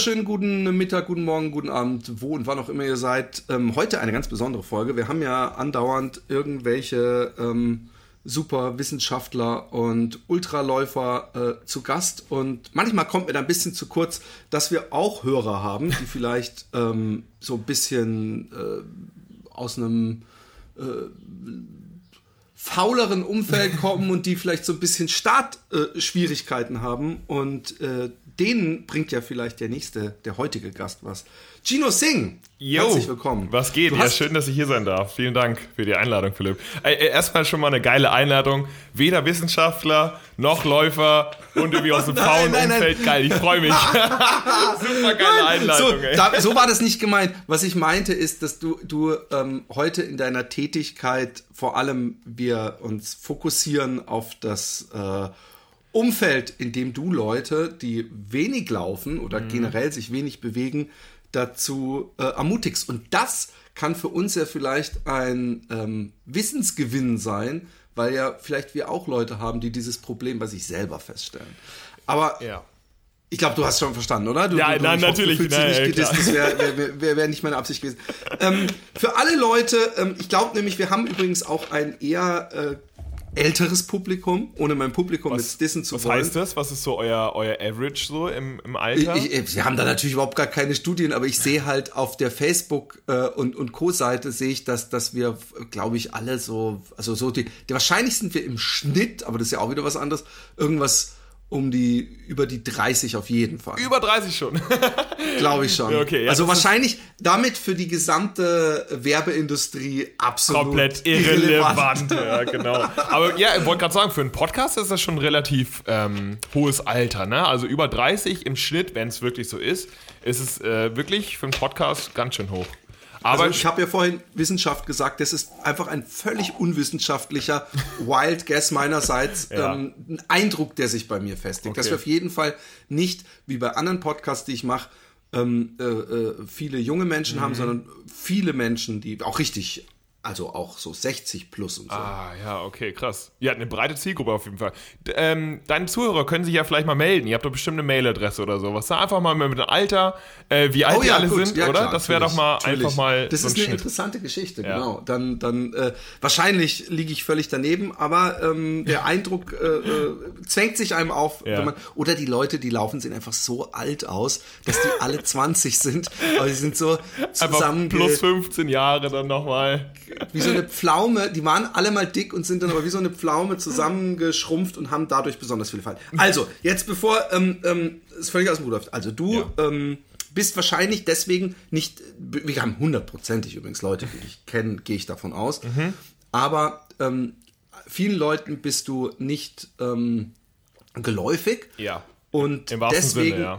Wunderschönen guten Mittag, guten Morgen, guten Abend, wo und wann auch immer ihr seid. Ähm, heute eine ganz besondere Folge. Wir haben ja andauernd irgendwelche ähm, super Wissenschaftler und Ultraläufer äh, zu Gast und manchmal kommt mir da ein bisschen zu kurz, dass wir auch Hörer haben, die vielleicht ähm, so ein bisschen äh, aus einem äh, fauleren Umfeld kommen und die vielleicht so ein bisschen Startschwierigkeiten haben und äh, denen bringt ja vielleicht der nächste, der heutige Gast was. Gino Singh, Yo, herzlich willkommen. Was geht? Du ja, schön, dass ich hier sein darf. Vielen Dank für die Einladung, Philipp. Erstmal schon mal eine geile Einladung. Weder Wissenschaftler noch Läufer und irgendwie aus dem faulen Umfeld. Geil, ich freue mich. Super geile Einladung. So, da, so, war das nicht gemeint. Was ich meinte ist, dass du, du ähm, heute in deiner Tätigkeit vor allem wir uns fokussieren auf das äh, Umfeld, in dem du Leute, die wenig laufen oder mhm. generell sich wenig bewegen, dazu äh, ermutigst. Und das kann für uns ja vielleicht ein ähm, Wissensgewinn sein, weil ja vielleicht wir auch Leute haben, die dieses Problem bei sich selber feststellen. Aber ja. ich glaube, du hast schon verstanden, oder? Du, ja, du, nein, natürlich. Nein, nicht gedisst, das wäre wär, wär, wär nicht meine Absicht gewesen. ähm, für alle Leute, ähm, ich glaube nämlich, wir haben übrigens auch ein eher äh, älteres Publikum, ohne mein Publikum was, jetzt dissen zu was wollen. Was heißt das? Was ist so euer, euer Average so im, im Alter? Ich, ich, wir haben da natürlich überhaupt gar keine Studien, aber ich sehe halt auf der Facebook- äh, und, und Co-Seite sehe ich, dass, dass wir, glaube ich, alle so, also so die, die, wahrscheinlich sind wir im Schnitt, aber das ist ja auch wieder was anderes, irgendwas um die, über die 30 auf jeden Fall. Über 30 schon. Glaube ich schon. Okay, ja, also wahrscheinlich damit für die gesamte Werbeindustrie absolut komplett irrelevant. irrelevant. ja, genau. Aber ja, ich wollte gerade sagen, für einen Podcast ist das schon ein relativ ähm, hohes Alter. Ne? Also über 30 im Schnitt, wenn es wirklich so ist, ist es äh, wirklich für einen Podcast ganz schön hoch. Aber also ich habe ja vorhin Wissenschaft gesagt, das ist einfach ein völlig unwissenschaftlicher Wild Guess meinerseits, ja. ähm, ein Eindruck, der sich bei mir festigt. Okay. Dass wir auf jeden Fall nicht, wie bei anderen Podcasts, die ich mache, ähm, äh, äh, viele junge Menschen mhm. haben, sondern viele Menschen, die auch richtig also auch so 60 plus und so. Ah, ja, okay, krass. Ihr habt eine breite Zielgruppe auf jeden Fall. D ähm, deine Zuhörer können sich ja vielleicht mal melden. Ihr habt doch bestimmt eine Mailadresse oder sowas. Da einfach mal mit dem Alter, äh, wie alt oh, ja, die alle gut. sind, ja, oder? Klar, das wäre doch mal natürlich. einfach mal. Das so ist ein eine Schnitt. interessante Geschichte, ja. genau. Dann, dann äh, wahrscheinlich liege ich völlig daneben, aber ähm, der Eindruck äh, äh, zwängt sich einem auf, wenn man. Oder die Leute, die laufen, sehen einfach so alt aus, dass die alle 20 sind. Aber sie sind so zusammen. Plus 15 Jahre dann nochmal wie so eine Pflaume, die waren alle mal dick und sind dann aber wie so eine Pflaume zusammengeschrumpft und haben dadurch besonders viele Fallen. Also, jetzt bevor ähm, ähm, es völlig aus dem Ruder läuft. Also du ja. ähm, bist wahrscheinlich deswegen nicht, wir haben hundertprozentig übrigens Leute, die dich kennen, gehe ich davon aus. Mhm. Aber ähm, vielen Leuten bist du nicht ähm, geläufig. Ja. Und Im deswegen, Sinne,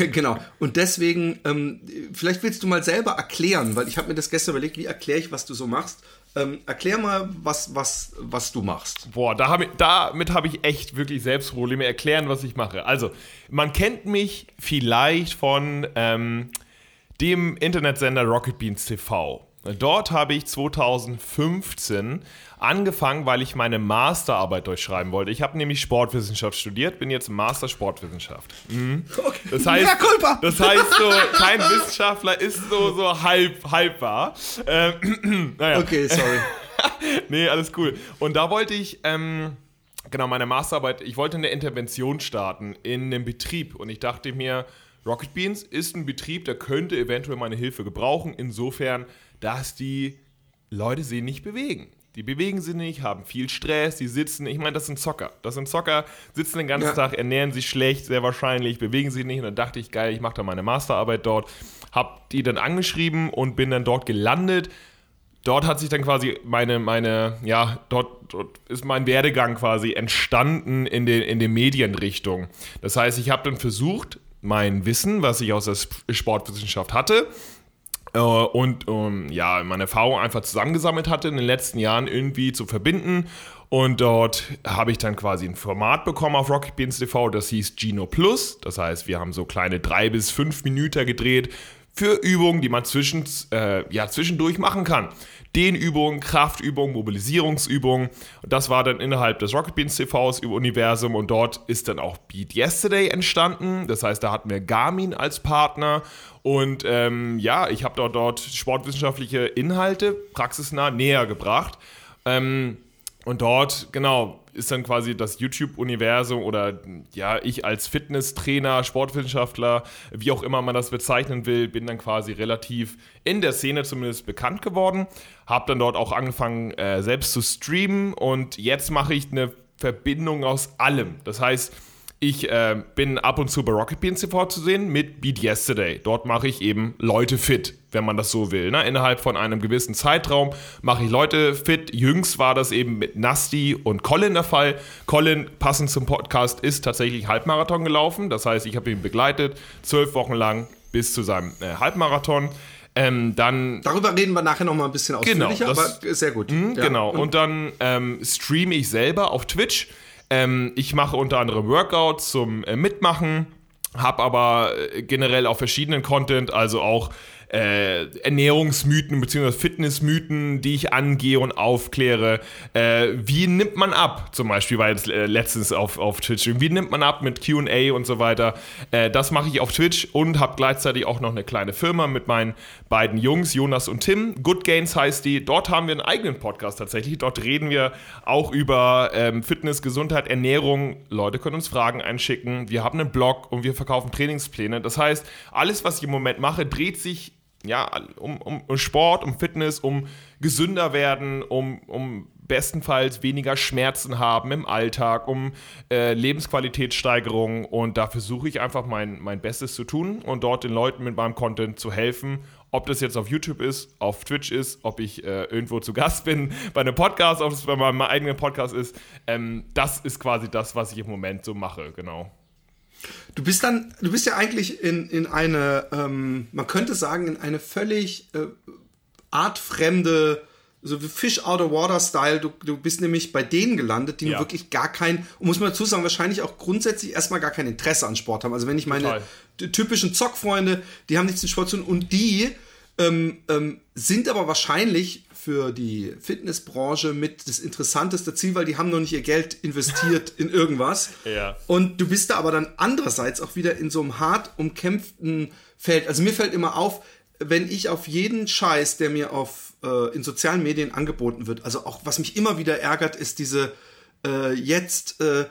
ja. genau. Und deswegen, ähm, vielleicht willst du mal selber erklären, weil ich habe mir das gestern überlegt, wie erkläre ich, was du so machst. Ähm, erklär mal, was, was, was du machst. Boah, da hab ich, damit habe ich echt wirklich selbst Probleme. Erklären, was ich mache. Also, man kennt mich vielleicht von ähm, dem Internetsender Rocket Beans TV. Dort habe ich 2015 angefangen, weil ich meine Masterarbeit durchschreiben wollte. Ich habe nämlich Sportwissenschaft studiert, bin jetzt Master Sportwissenschaft. Mhm. Okay. Das heißt, ja, das heißt so, kein Wissenschaftler ist so, so halb, halb wahr. Ähm, naja. Okay, sorry. nee, alles cool. Und da wollte ich, ähm, genau, meine Masterarbeit, ich wollte eine Intervention starten in einem Betrieb und ich dachte mir, Rocket Beans ist ein Betrieb, der könnte eventuell meine Hilfe gebrauchen, insofern, dass die Leute sie nicht bewegen. Die bewegen sich nicht, haben viel Stress, die sitzen, ich meine, das sind Zocker. Das sind Zocker, sitzen den ganzen ja. Tag, ernähren sich schlecht, sehr wahrscheinlich, bewegen sich nicht. Und dann dachte ich, geil, ich mache da meine Masterarbeit dort. Hab die dann angeschrieben und bin dann dort gelandet. Dort hat sich dann quasi meine, meine, ja, dort, dort ist mein Werdegang quasi entstanden in, den, in der Medienrichtung. Das heißt, ich habe dann versucht, mein Wissen, was ich aus der Sportwissenschaft hatte, und um, ja, meine Erfahrung einfach zusammengesammelt hatte in den letzten Jahren irgendwie zu verbinden. Und dort habe ich dann quasi ein Format bekommen auf Rocket Beans TV, das hieß Gino Plus. Das heißt, wir haben so kleine drei bis fünf Minuten gedreht für Übungen, die man zwischen, äh, ja, zwischendurch machen kann. Dehnübungen, Kraftübungen, Mobilisierungsübungen. Und das war dann innerhalb des Rocket Beans TVs über Universum und dort ist dann auch Beat Yesterday entstanden. Das heißt, da hatten wir Garmin als Partner und ähm, ja, ich habe dort, dort sportwissenschaftliche Inhalte praxisnah näher gebracht. Ähm, und dort, genau, ist dann quasi das YouTube-Universum oder ja, ich als Fitnesstrainer, Sportwissenschaftler, wie auch immer man das bezeichnen will, bin dann quasi relativ in der Szene zumindest bekannt geworden. Habe dann dort auch angefangen, äh, selbst zu streamen und jetzt mache ich eine Verbindung aus allem. Das heißt, ich äh, bin ab und zu bei Rocket Beans TV zu sehen mit Beat Yesterday. Dort mache ich eben Leute fit, wenn man das so will. Ne? Innerhalb von einem gewissen Zeitraum mache ich Leute fit. Jüngst war das eben mit Nasty und Colin der Fall. Colin, passend zum Podcast, ist tatsächlich Halbmarathon gelaufen. Das heißt, ich habe ihn begleitet, zwölf Wochen lang bis zu seinem äh, Halbmarathon. Ähm, dann Darüber reden wir nachher noch mal ein bisschen Genau, ausführlicher, das- aber sehr gut. Mhm, Ja. Genau. Und dann ähm, streame ich selber auf Twitch. Ähm, ich mache unter anderem Workouts zum äh, Mitmachen, habe aber äh, generell auch verschiedenen Content, also auch äh, Ernährungsmythen bzw. Fitnessmythen, die ich angehe und aufkläre. Äh, wie nimmt man ab? Zum Beispiel war jetzt äh, letztens auf, auf Twitch. Wie nimmt man ab mit QA und so weiter? Äh, das mache ich auf Twitch und habe gleichzeitig auch noch eine kleine Firma mit meinen beiden Jungs, Jonas und Tim. Good Gains heißt die. Dort haben wir einen eigenen Podcast tatsächlich. Dort reden wir auch über ähm, Fitness, Gesundheit, Ernährung. Leute können uns Fragen einschicken. Wir haben einen Blog und wir verkaufen Trainingspläne. Das heißt, alles, was ich im Moment mache, dreht sich ja, um, um, Sport, um Fitness, um gesünder werden, um, um bestenfalls weniger Schmerzen haben im Alltag, um äh, Lebensqualitätssteigerung und da versuche ich einfach mein, mein Bestes zu tun und dort den Leuten mit meinem Content zu helfen, ob das jetzt auf YouTube ist, auf Twitch ist, ob ich äh, irgendwo zu Gast bin bei einem Podcast, ob es bei meinem eigenen Podcast ist. Ähm, das ist quasi das, was ich im Moment so mache, genau. Du bist dann, du bist ja eigentlich in, in eine, ähm, man könnte sagen, in eine völlig äh, artfremde, so wie Fish out of water Style. Du, du bist nämlich bei denen gelandet, die Ja. wirklich gar kein, und muss man dazu sagen, wahrscheinlich auch grundsätzlich erstmal gar kein Interesse an Sport haben. Also wenn ich meine Total. typischen Zockfreunde, die haben nichts mit Sport zu tun und die ähm, ähm, sind aber wahrscheinlich für die Fitnessbranche mit das interessanteste Ziel, weil die haben noch nicht ihr Geld investiert in irgendwas. Ja. Und du bist da aber dann andererseits auch wieder in so einem hart umkämpften Feld. Also mir fällt immer auf, wenn ich auf jeden Scheiß, der mir auf äh, in sozialen Medien angeboten wird, also auch was mich immer wieder ärgert, ist diese äh, jetzt äh,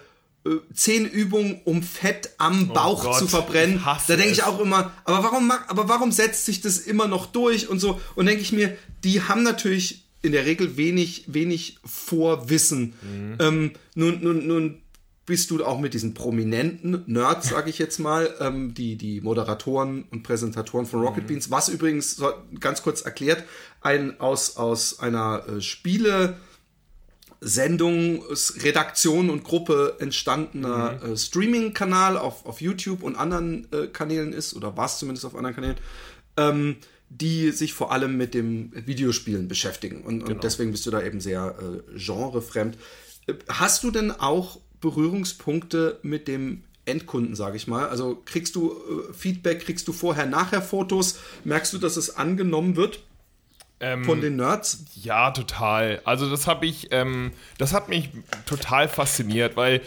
äh, zehn Übungen, um Fett am Bauch Oh Gott, zu verbrennen. Da denke ich auch immer, aber warum, aber warum setzt sich das immer noch durch und so? Und denke ich mir, die haben natürlich in der Regel wenig, wenig Vorwissen. Mhm. Ähm, nun, nun, nun bist du auch mit diesen prominenten Nerds, sage ich jetzt mal, ähm, die, die Moderatoren und Präsentatoren von Mhm. Rocket Beans, was übrigens, so, ganz kurz erklärt, ein aus, aus einer äh, Spiele- Sendung, Redaktion und Gruppe entstandener Mhm. äh, Streaming-Kanal auf, auf YouTube und anderen äh, Kanälen ist, oder war es zumindest auf anderen Kanälen, ähm, die sich vor allem mit dem Videospielen beschäftigen. Und, Genau. und deswegen bist du da eben sehr äh, genrefremd. Hast du denn auch Berührungspunkte mit dem Endkunden, sage ich mal? Also kriegst du äh, Feedback, kriegst du vorher, nachher Fotos? Merkst du, dass es angenommen wird Ähm, von den Nerds? Ja, total. Also das habe ich, ähm, das hat mich total fasziniert, weil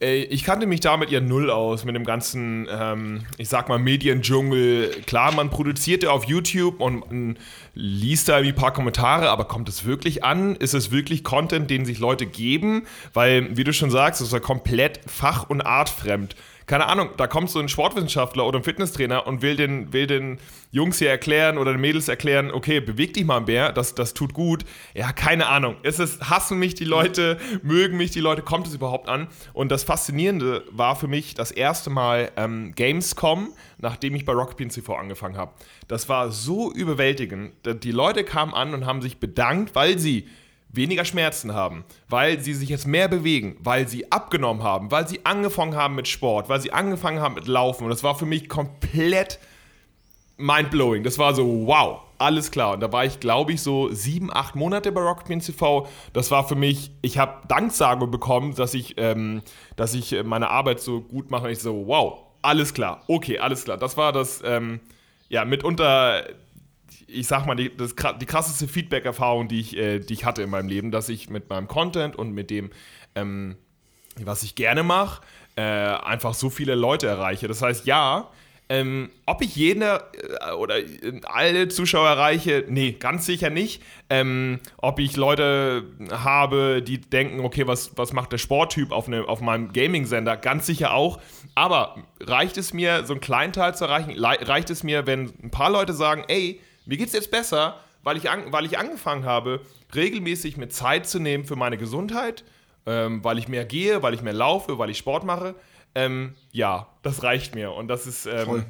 ich kannte mich damit ja null aus mit dem ganzen, ähm, ich sag mal, Mediendschungel. Klar, man produziert ja auf YouTube und man liest da irgendwie ein paar Kommentare, aber kommt es wirklich an? Ist es wirklich Content, den sich Leute geben? Weil, wie du schon sagst, es ist ja komplett fach- und artfremd keine Ahnung, da kommt so ein Sportwissenschaftler oder ein Fitnesstrainer und will den, will den Jungs hier erklären oder den Mädels erklären, okay, beweg dich mal mehr, das, das tut gut. Ja, keine Ahnung. Es ist, hassen mich die Leute, mögen mich die Leute, kommt es überhaupt an? Und das Faszinierende war für mich das erste Mal ähm, Gamescom, nachdem ich bei Rocket Beans TV angefangen habe. Das war so überwältigend. Die Leute kamen an und haben sich bedankt, weil sie weniger Schmerzen haben, weil sie sich jetzt mehr bewegen, weil sie abgenommen haben, weil sie angefangen haben mit Sport, weil sie angefangen haben mit Laufen. Und das war für mich komplett mindblowing. Das war so, wow, alles klar. Und da war ich, glaube ich, so sieben, acht Monate bei Beans TV. Das war für mich, ich habe Danksagung bekommen, dass ich, ähm, dass ich meine Arbeit so gut mache. Und ich so, wow, alles klar, okay, alles klar. Das war das, ähm, ja, mitunter, ich sag mal, die, das, die krasseste Feedback-Erfahrung, die, ich, äh, die ich hatte in meinem Leben, dass ich mit meinem Content und mit dem, ähm, was ich gerne mache, äh, einfach so viele Leute erreiche. Das heißt, ja, ähm, ob ich jene äh, oder alle Zuschauer erreiche, nee, ganz sicher nicht. Ähm, ob ich Leute habe, die denken, okay, was, was macht der Sporttyp auf, ne, auf meinem Gaming-Sender, ganz sicher auch. Aber reicht es mir, so einen kleinen Teil zu erreichen? Reicht es mir, wenn ein paar Leute sagen, ey, mir geht's jetzt besser, weil ich, an, weil ich angefangen habe, regelmäßig mir Zeit zu nehmen für meine Gesundheit, ähm, weil ich mehr gehe, weil ich mehr laufe, weil ich Sport mache ähm, ja, das reicht mir und das ist ähm,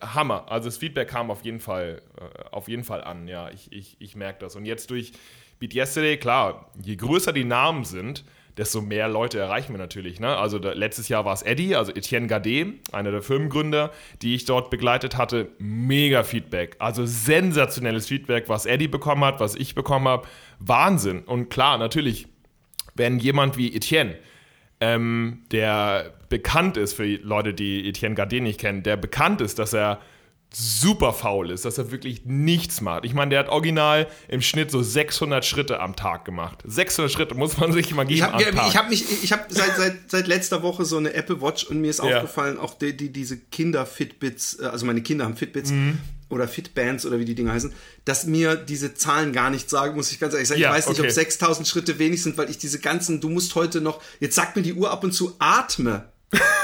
Hammer. Also das Feedback kam auf jeden Fall, äh, auf jeden Fall an. Ja, ich, ich, ich merke das. Und jetzt durch Beat Yesterday, klar, je größer die Namen sind, desto mehr Leute erreichen wir natürlich. Ne? Also da, letztes Jahr war es Eddie, also Etienne Gade, einer der Firmengründer, die ich dort begleitet hatte. Mega Feedback, also sensationelles Feedback, was Eddie bekommen hat, was ich bekommen habe. Wahnsinn. Und klar, natürlich, wenn jemand wie Etienne, ähm, der bekannt ist für Leute, die Etienne Gardet nicht kennen, der bekannt ist, dass er super faul ist, dass er wirklich nichts macht. Ich meine, der hat original im Schnitt so 600 Schritte am Tag gemacht. 600 Schritte muss man sich mal geben ich hab, Ich habe mich, ich habe seit, seit, seit letzter Woche so eine Apple Watch und mir ist ja. aufgefallen, auch die, die, diese Kinder-Fitbits, äh, also meine Kinder haben Fitbits, mhm oder Fitbands oder wie die Dinge heißen, dass mir diese Zahlen gar nichts sagen, muss ich ganz ehrlich sagen. Ja, ich weiß nicht, okay. ob 6000 Schritte wenig sind, weil ich diese ganzen, du musst heute noch, jetzt sagt mir die Uhr ab und zu, atme.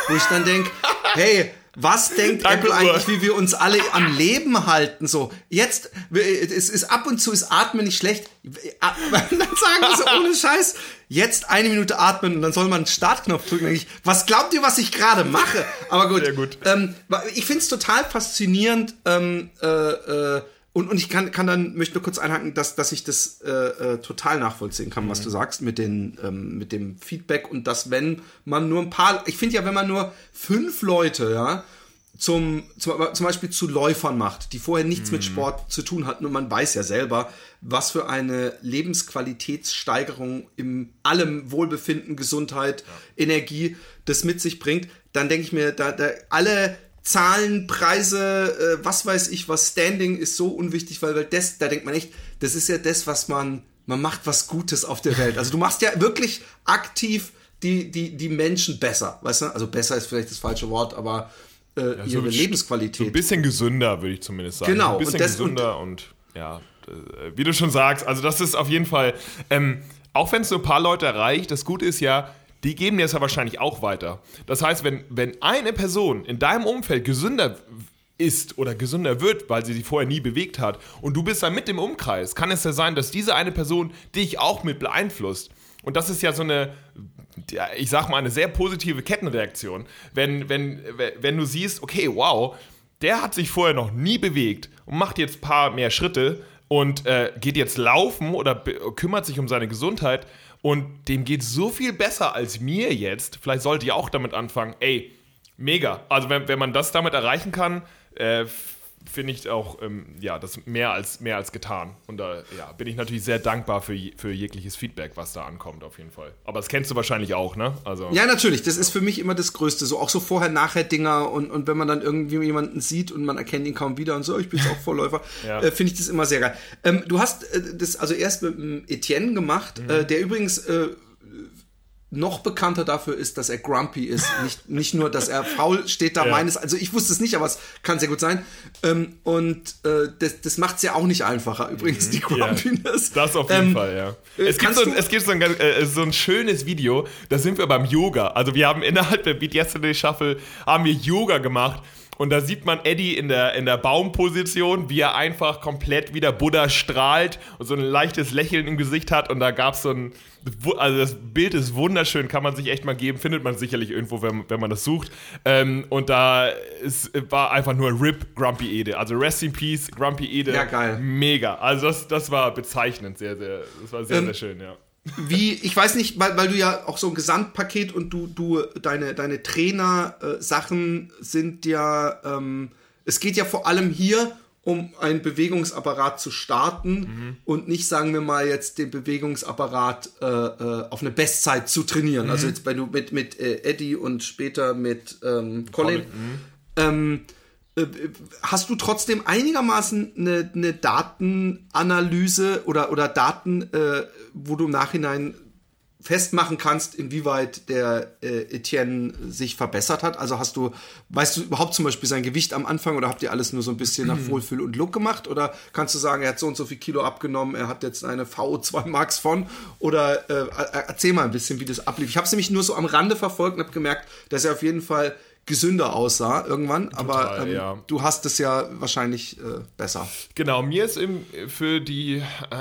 Wo ich dann denke, hey, was denkt Danke, Apple eigentlich, wie wir uns alle am Leben halten? So, jetzt, es ist ab und zu ist Atmen nicht schlecht. Dann sagen sie so ohne Scheiß, jetzt eine Minute atmen und dann soll man einen Startknopf drücken. Ich, was glaubt ihr, was ich gerade mache? Aber gut, gut. Ähm, ich finde es total faszinierend, ähm, äh, äh, und, und ich kann, kann dann, möchte nur kurz einhaken, dass, dass ich das äh, äh, total nachvollziehen kann, mhm. was du sagst mit, den, ähm, mit dem Feedback und dass, wenn man nur ein paar, ich finde ja, wenn man nur fünf Leute, ja, zum, zum, zum Beispiel zu Läufern macht, die vorher nichts mhm. mit Sport zu tun hatten und man weiß ja selber, was für eine Lebensqualitätssteigerung im allem Wohlbefinden, Gesundheit, ja. Energie das mit sich bringt, dann denke ich mir, da, da alle Zahlen, Preise, äh, was weiß ich, was Standing ist so unwichtig, weil, weil das, da denkt man echt, das ist ja das, was man, man macht was Gutes auf der Welt. Also du machst ja wirklich aktiv die, die, die Menschen besser, weißt du? Also besser ist vielleicht das falsche Wort, aber äh, ja, ihre so Lebensqualität. So ein bisschen gesünder, würde ich zumindest sagen. Genau. Ein bisschen und das, gesünder und, und ja, äh, wie du schon sagst, also das ist auf jeden Fall, ähm, auch wenn es nur ein paar Leute erreicht, das Gute ist ja, die geben dir es ja wahrscheinlich auch weiter. Das heißt, wenn, wenn eine Person in deinem Umfeld gesünder ist oder gesünder wird, weil sie sich vorher nie bewegt hat und du bist dann mit im Umkreis, kann es ja sein, dass diese eine Person dich auch mit beeinflusst. Und das ist ja so eine, ich sag mal, eine sehr positive Kettenreaktion. Wenn, wenn, wenn du siehst, okay, wow, der hat sich vorher noch nie bewegt und macht jetzt ein paar mehr Schritte und äh, geht jetzt laufen oder kümmert sich um seine Gesundheit, und dem geht so viel besser als mir jetzt. Vielleicht sollte ich auch damit anfangen. Ey, mega. Also wenn, wenn man das damit erreichen kann, äh, finde ich auch, ähm, ja, das mehr als, mehr als getan. Und da ja, bin ich natürlich sehr dankbar für, für jegliches Feedback, was da ankommt, auf jeden Fall. Aber das kennst du wahrscheinlich auch, ne? Also, ja, natürlich. Das ist für mich immer das Größte. So auch so Vorher-Nachher-Dinger und, und wenn man dann irgendwie jemanden sieht und man erkennt ihn kaum wieder und so, ich bin jetzt auch Vorläufer, ja. äh, finde ich das immer sehr geil. Ähm, du hast äh, das also erst mit Etienne gemacht, mhm. äh, der übrigens äh, noch bekannter dafür ist, dass er grumpy ist. Nicht, nicht nur, dass er faul steht da ja. meines. Also ich wusste es nicht, aber es kann sehr gut sein. Ähm, und äh, das, das macht es ja auch nicht einfacher, übrigens, mhm. die Grumpiness. Ja, das auf jeden ähm, Fall, ja. Äh, es gibt, so ein, es gibt so ein, äh, so ein schönes Video, da sind wir beim Yoga. Also wir haben innerhalb der Beat Yesterday Shuffle haben wir Yoga gemacht. Und da sieht man Eddie in der, in der Baumposition, wie er einfach komplett wie der Buddha strahlt und so ein leichtes Lächeln im Gesicht hat. Und da gab es so ein, also das Bild ist wunderschön, kann man sich echt mal geben, findet man sicherlich irgendwo, wenn, wenn man das sucht. Ähm, und da ist, war einfach nur RIP Grumpy Ede. Also Rest in Peace, Grumpy Ede. Ja, geil. Mega. Also das, das war bezeichnend, sehr, sehr, das war sehr, ähm, sehr schön, ja wie, ich weiß nicht, weil, weil du ja auch so ein Gesamtpaket und du, du, deine, deine Trainer-Sachen äh, sind ja, ähm, es geht ja vor allem hier um einen Bewegungsapparat zu starten mhm. und nicht, sagen wir mal, jetzt den Bewegungsapparat äh, äh, auf eine Bestzeit zu trainieren. Also mhm. Also jetzt, wenn du mit, mit äh, Eddie und später mit ähm, Colin, Colin. Mhm. Ähm, äh, hast du trotzdem einigermaßen eine, eine Datenanalyse oder, oder Daten, wo du im Nachhinein festmachen kannst, inwieweit der äh, Etienne sich verbessert hat? Also hast du, weißt du überhaupt zum Beispiel sein Gewicht am Anfang oder habt ihr alles nur so ein bisschen nach Wohlfühl und Look gemacht? Oder kannst du sagen, er hat so und so viel Kilo abgenommen, er hat jetzt eine VO2 Max von? Oder äh, erzähl mal ein bisschen, wie das ablief. Ich habe es nämlich nur so am Rande verfolgt und habe gemerkt, dass er auf jeden Fall gesünder aussah irgendwann, Total, aber ähm, ja. du hast es ja wahrscheinlich äh, besser. Genau, mir ist im, für die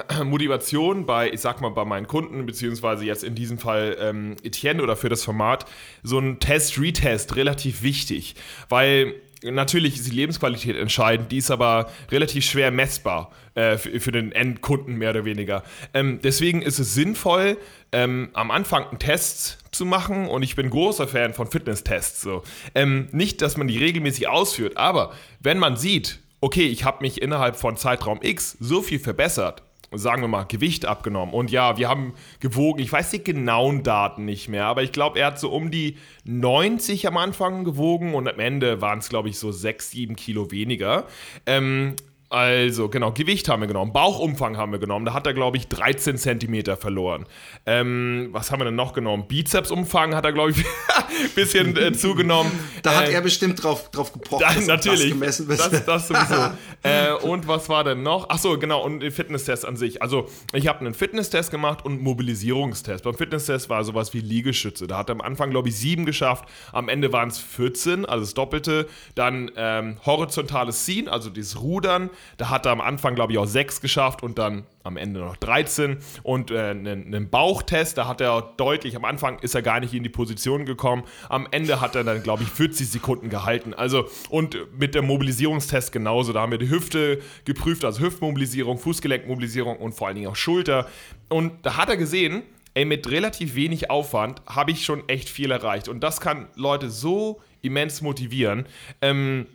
äh, Motivation bei, ich sag mal, bei meinen Kunden, beziehungsweise jetzt in diesem Fall ähm, Etienne oder für das Format, so ein Test-Retest relativ wichtig, weil natürlich ist die Lebensqualität entscheidend, die ist aber relativ schwer messbar äh, für, für, den Endkunden mehr oder weniger. Ähm, deswegen ist es sinnvoll, ähm, am Anfang einen Test zu machen und ich bin großer Fan von Fitnesstests. So. Ähm, nicht, dass man die regelmäßig ausführt, aber wenn man sieht, okay, ich habe mich innerhalb von Zeitraum X so viel verbessert, sagen wir mal, Gewicht abgenommen. Und ja, wir haben gewogen, ich weiß die genauen Daten nicht mehr, aber ich glaube, er hat so um die 90 am Anfang gewogen und am Ende waren es, glaube ich, so 6, 7 Kilo weniger. Ähm, also, genau, Gewicht haben wir genommen, Bauchumfang haben wir genommen. Da hat er, glaube ich, 13 Zentimeter verloren. Ähm, was haben wir denn noch genommen? Bizepsumfang hat er, glaube ich, bisschen äh, zugenommen. Da äh, hat er bestimmt drauf, drauf gebrochen, da, natürlich, gemessen wird. Das, das sowieso. äh, und was war denn noch? Achso, genau, und den Fitnesstest an sich. Also, ich habe einen Fitnesstest gemacht und einen Mobilisierungstest. Beim Fitnesstest war sowas wie Liegestütze. Da hat er am Anfang, glaube ich, sieben geschafft. Am Ende waren es 14, also das Doppelte. Dann ähm, horizontales Ziehen, also dieses Rudern. Da hat er am Anfang, glaube ich, auch sechs geschafft und dann am Ende noch 13. Und äh, einen, einen Bauchtest, da hat er deutlich, am Anfang ist er gar nicht in die Position gekommen. Am Ende hat er dann, glaube ich, 40 Sekunden gehalten. Also, und mit dem Mobilisierungstest genauso. Da haben wir die Hüfte geprüft, also Hüftmobilisierung, Fußgelenkmobilisierung und vor allen Dingen auch Schulter. Und da hat er gesehen, ey, mit relativ wenig Aufwand habe ich schon echt viel erreicht. Und das kann Leute so immens motivieren. Ähm,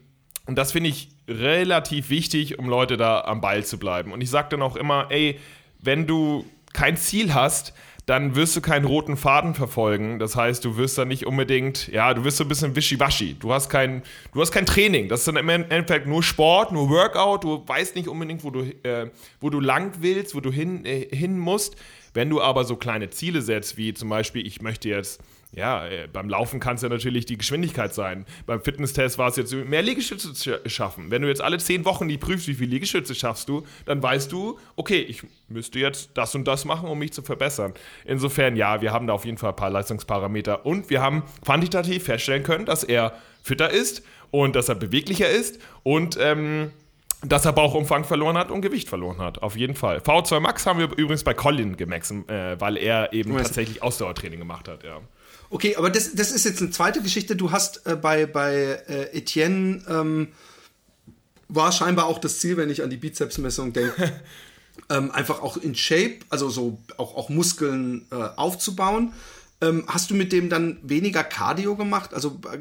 und das finde ich relativ wichtig, um Leute da am Ball zu bleiben. Und ich sage dann auch immer, ey, wenn du kein Ziel hast, dann wirst du keinen roten Faden verfolgen. Das heißt, du wirst dann nicht unbedingt, ja, du wirst so ein bisschen wischiwaschi. Du hast kein, du hast kein Training. Das ist dann im Endeffekt nur Sport, nur Workout. Du weißt nicht unbedingt, wo du, äh, wo du lang willst, wo du hin, äh, hin musst. Wenn du aber so kleine Ziele setzt, wie zum Beispiel, ich möchte jetzt ja, äh, beim Laufen kann es ja natürlich die Geschwindigkeit sein. Beim Fitnesstest war es jetzt mehr Liegestütze zu schaffen. Wenn du jetzt alle zehn Wochen die prüfst, wie viel Liegestütze schaffst du, dann weißt du, okay, ich müsste jetzt das und das machen, um mich zu verbessern. Insofern, ja, wir haben da auf jeden Fall ein paar Leistungsparameter und wir haben quantitativ feststellen können, dass er fitter ist und dass er beweglicher ist und ähm, dass er Bauchumfang verloren hat und Gewicht verloren hat. Auf jeden Fall. V2 Max haben wir übrigens bei Colin gemessen, äh, weil er eben tatsächlich Ausdauertraining gemacht hat, ja. Okay, aber das, das ist jetzt eine zweite Geschichte. Du hast äh, bei, bei äh, Etienne ähm, war scheinbar auch das Ziel, wenn ich an die Bizepsmessung denke, ähm, einfach auch in Shape, also so auch, auch Muskeln äh, aufzubauen. Ähm, hast du mit dem dann weniger Cardio gemacht? Also äh,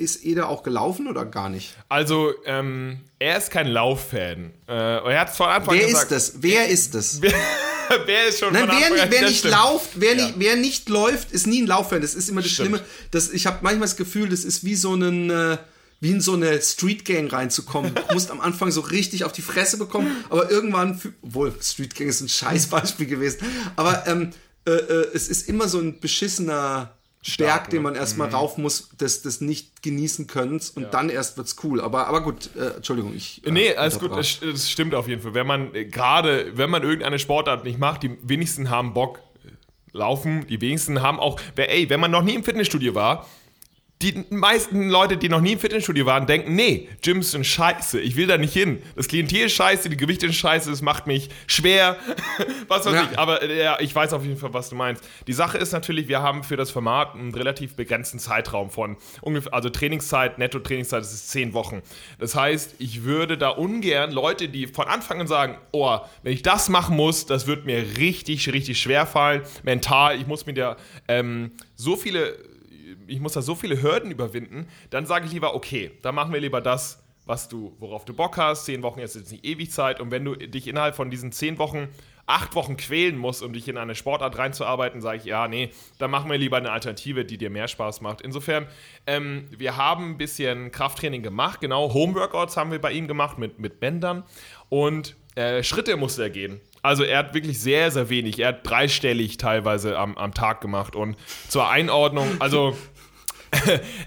ist Eder auch gelaufen oder gar nicht? Also, ähm, er ist kein Lauffan. Äh, er hat von Anfang Wer gesagt, ist das? Wer ist das? wer ist schon Nein, wer nicht, wer nicht lauft, wer, ja. nicht, wer nicht läuft, ist nie ein Lauffan. Das ist immer das Stimmt. Schlimme. Das, ich habe manchmal das Gefühl, das ist wie so ein. Äh, wie in so eine Street Gang reinzukommen. Du musst am Anfang so richtig auf die Fresse bekommen, aber irgendwann, obwohl Street Gang ist ein Scheißbeispiel gewesen, aber ähm, äh, äh, es ist immer so ein beschissener Berg, den man ne? erstmal mhm. rauf muss, des, des nicht genießen können und ja. dann erst wird's cool. Aber, aber gut, äh, Entschuldigung, ich. Äh, nee, alles gut, es, es, stimmt auf jeden Fall. Wenn man äh, gerade, wenn man irgendeine Sportart nicht macht, die wenigsten haben Bock äh, laufen, die wenigsten haben auch, ey, wenn man noch nie im Fitnessstudio war, die meisten Leute, die noch nie im Fitnessstudio waren, denken, nee, Gyms sind scheiße, ich will da nicht hin. Das Klientel ist scheiße, die Gewichte sind scheiße, es macht mich schwer, was weiß ja. ich. Aber äh, ja, ich weiß auf jeden Fall, was du meinst. Die Sache ist natürlich, wir haben für das Format einen relativ begrenzten Zeitraum von ungefähr, also Trainingszeit, Netto-Trainingszeit, das ist zehn Wochen. Das heißt, ich würde da ungern Leute, die von Anfang an sagen, oh, wenn ich das machen muss, das wird mir richtig, richtig schwer fallen, mental, ich muss mir da ähm, so viele ich muss da so viele Hürden überwinden, dann sage ich lieber, okay, dann machen wir lieber das, was du, worauf du Bock hast. Zehn Wochen ist jetzt nicht ewig Zeit. Und wenn du dich innerhalb von diesen zehn Wochen acht Wochen quälen musst, um dich in eine Sportart reinzuarbeiten, sage ich, ja, nee, dann machen wir lieber eine Alternative, die dir mehr Spaß macht. Insofern, ähm, wir haben ein bisschen Krafttraining gemacht, genau, Homeworkouts haben wir bei ihm gemacht mit, mit Bändern und äh, Schritte musste er gehen. Also er hat wirklich sehr, sehr wenig. Er hat dreistellig teilweise am, am Tag gemacht. Und zur Einordnung, also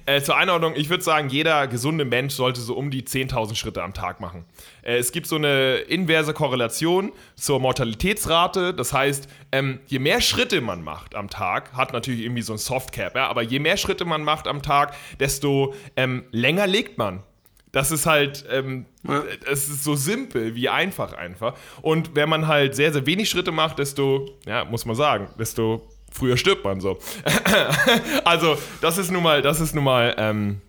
äh, zur Einordnung, ich würde sagen, jeder gesunde Mensch sollte so um die 10.000 Schritte am Tag machen. Äh, es gibt so eine inverse Korrelation zur Mortalitätsrate. Das heißt, ähm, je mehr Schritte man macht am Tag, hat natürlich irgendwie so ein Softcap, ja, aber je mehr Schritte man macht am Tag, desto ähm, länger legt man. Das ist halt, ähm, ja. es ist so simpel wie einfach einfach. Und wenn man halt sehr, sehr wenig Schritte macht, desto, ja, muss man sagen, desto früher stirbt man so. also, das ist nun mal, das ist nun mal ähm,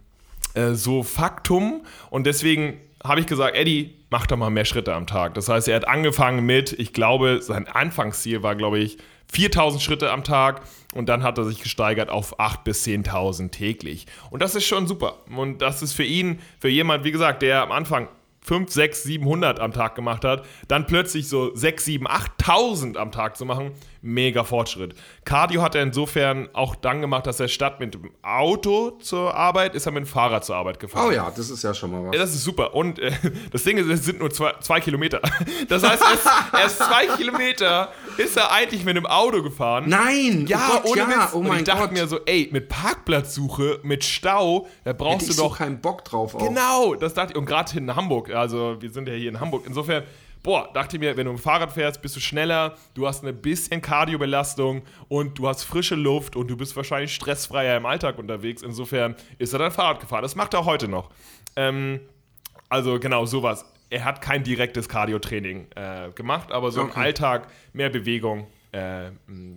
äh, so Faktum. Und deswegen habe ich gesagt, Eddie, mach doch mal mehr Schritte am Tag. Das heißt, er hat angefangen mit, ich glaube, sein Anfangsziel war, glaube ich, 4000 Schritte am Tag und dann hat er sich gesteigert auf 8.000 bis 10.000 täglich. Und das ist schon super. Und das ist für ihn, für jemand, wie gesagt, der am Anfang 5, 6, 700 am Tag gemacht hat, dann plötzlich so 6, 7, 8000 am Tag zu machen, mega Fortschritt. Cardio hat er insofern auch dann gemacht, dass er statt mit dem Auto zur Arbeit, ist er mit dem Fahrrad zur Arbeit gefahren. Oh ja, das ist ja schon mal was. Das ist super. Und äh, das Ding ist, es sind nur zwei, zwei Kilometer. Das heißt, erst, zwei Kilometer ist er eigentlich mit dem Auto gefahren. Nein! Ja, oh Gott, ohne ja. Witz. Oh mein Und ich dachte Gott. mir so, ey, mit Parkplatzsuche, mit Stau, da brauchst Hätte du doch. So keinen Bock drauf. Auch. Genau, das dachte ich. Und gerade in Hamburg, also wir sind ja hier in Hamburg. Insofern boah, dachte ich mir, wenn du mit dem Fahrrad fährst, bist du schneller, du hast eine bisschen Kardiobelastung und du hast frische Luft und du bist wahrscheinlich stressfreier im Alltag unterwegs. Insofern ist er dann Fahrrad gefahren. Das macht er auch heute noch. Ähm, also genau, sowas. Er hat kein direktes Cardio-Training äh, gemacht, aber so okay. im Alltag mehr Bewegung, äh,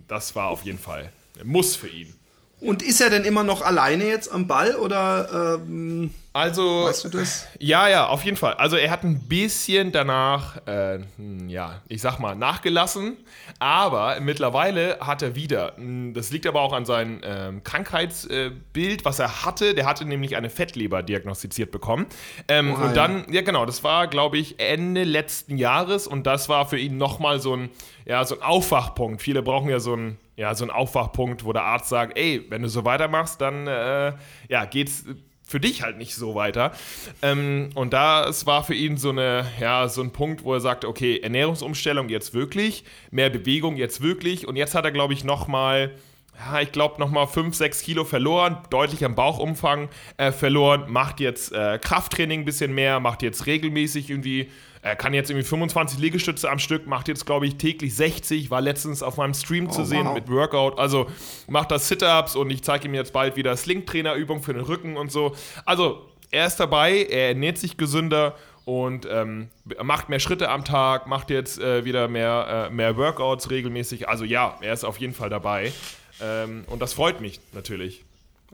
das war auf jeden Fall ein Muss für ihn. Und ist er denn immer noch alleine jetzt am Ball oder ähm, also weißt du das? Ja, ja, auf jeden Fall. Also er hat ein bisschen danach, äh, hm, ja, ich sag mal, nachgelassen, aber mittlerweile hat er wieder. Hm, das liegt aber auch an seinem ähm, Krankheitsbild, was er hatte. Der hatte nämlich eine Fettleber diagnostiziert bekommen. Ähm, oh, und dann, ja. ja genau, das war, glaube ich, Ende letzten Jahres und das war für ihn nochmal so ein, ja, so ein Aufwachpunkt. Viele brauchen ja so ein ja, so ein Aufwachpunkt, wo der Arzt sagt, ey, wenn du so weitermachst, dann äh, ja, geht's für dich halt nicht so weiter. Ähm, und da es war für ihn so eine, ja, so ein Punkt, wo er sagte, okay, Ernährungsumstellung jetzt wirklich, mehr Bewegung jetzt wirklich. Und jetzt hat er, glaube ich, nochmal ja, ich glaube, nochmal 5, 6 Kilo verloren, deutlich am Bauchumfang äh, verloren, macht jetzt äh, Krafttraining ein bisschen mehr, macht jetzt regelmäßig irgendwie er kann jetzt irgendwie 25 Liegestütze am Stück, macht jetzt, glaube ich, täglich 60, war letztens auf meinem Stream oh, zu sehen wow. mit Workout. Also macht das Sit-Ups und ich zeige ihm jetzt bald wieder Sling-Trainer-Übung für den Rücken und so. Also er ist dabei, er ernährt sich gesünder und ähm, macht mehr Schritte am Tag, macht jetzt äh, wieder mehr, äh, mehr Workouts regelmäßig. Also ja, er ist auf jeden Fall dabei. Ähm, und das freut mich natürlich.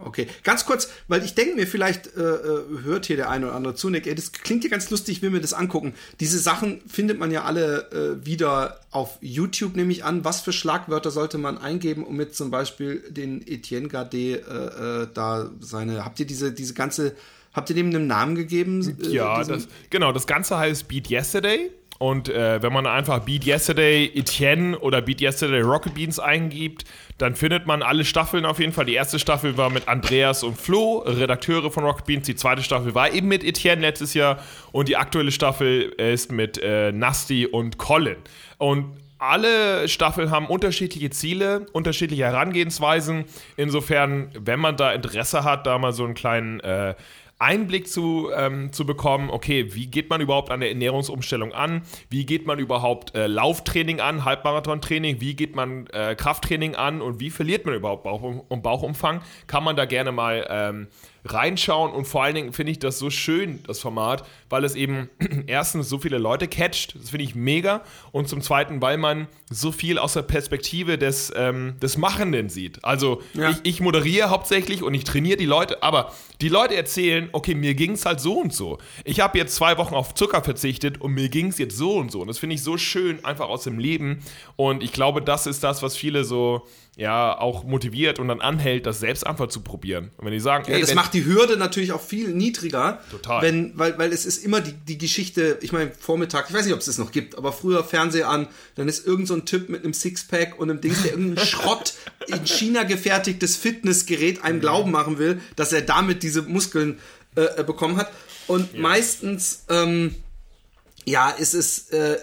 Okay, ganz kurz, weil ich denke mir, vielleicht äh, äh, hört hier der eine oder andere zu, Nick, ey, das klingt ja ganz lustig, ich will mir das angucken. Diese Sachen findet man ja alle äh, wieder auf YouTube, nehme ich an. Was für Schlagwörter sollte man eingeben, um mit zum Beispiel den Etienne Gardet äh, äh, da seine, habt ihr diese, diese ganze, habt ihr dem einen Namen gegeben? Äh, ja, das, genau, das Ganze heißt Beat Yesterday. Und äh, wenn man einfach Beat Yesterday Etienne oder Beat Yesterday Rocket Beans eingibt, dann findet man alle Staffeln auf jeden Fall. Die erste Staffel war mit Andreas und Flo, Redakteure von Rocket Beans. Die zweite Staffel war eben mit Etienne letztes Jahr. Und die aktuelle Staffel ist mit äh, Nasty und Colin. Und alle Staffeln haben unterschiedliche Ziele, unterschiedliche Herangehensweisen. Insofern, wenn man da Interesse hat, da mal so einen kleinen äh, Einblick zu, ähm, zu bekommen, okay, wie geht man überhaupt an der Ernährungsumstellung an? Wie geht man überhaupt äh, Lauftraining an, Halbmarathontraining? Wie geht man äh, Krafttraining an und wie verliert man überhaupt Bauch, um Bauchumfang? Kann man da gerne mal ähm, reinschauen und vor allen Dingen finde ich das so schön, das Format, weil es eben erstens so viele Leute catcht, das finde ich mega und zum zweiten, weil man so viel aus der Perspektive des, ähm, des Machenden sieht. Also ja. ich, ich, moderiere hauptsächlich und ich trainiere die Leute, aber die Leute erzählen, okay, mir ging es halt so und so. Ich habe jetzt zwei Wochen auf Zucker verzichtet und mir ging es jetzt so und so und das finde ich so schön einfach aus dem Leben und ich glaube, das ist das, was viele so ja auch motiviert und dann anhält, das selbst einfach zu probieren. Und wenn die sagen, ja, ey, das macht die Hürde natürlich auch viel niedriger. Total. Wenn, weil, weil es ist immer die, die Geschichte, ich meine, Vormittag, ich weiß nicht, ob es das noch gibt, aber früher Fernseher an, dann ist irgend so ein Typ mit einem Sixpack und einem Dings, der irgendeinen Schrott in China gefertigtes Fitnessgerät einem glauben machen will, dass er damit diese Muskeln äh, äh bekommen hat. Und ja. meistens, ähm, ja, ist es, äh,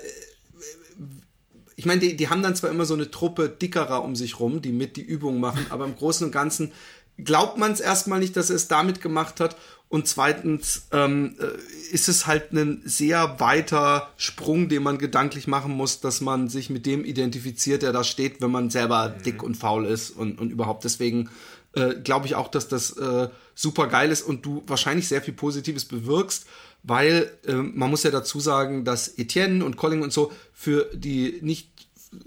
ich meine, die, die haben dann zwar immer so eine Truppe dickerer um sich rum, die mit die Übungen machen, aber im Großen und Ganzen glaubt man es erstmal nicht, dass er es damit gemacht hat. Und zweitens ähm, äh, ist es halt ein sehr weiter Sprung, den man gedanklich machen muss, dass man sich mit dem identifiziert, der da steht, wenn man selber mhm. dick und faul ist und, und überhaupt. Deswegen äh, glaube ich auch, dass das äh, super geil ist und du wahrscheinlich sehr viel Positives bewirkst weil äh, man muss ja dazu sagen, dass Etienne und Colling und so für die nicht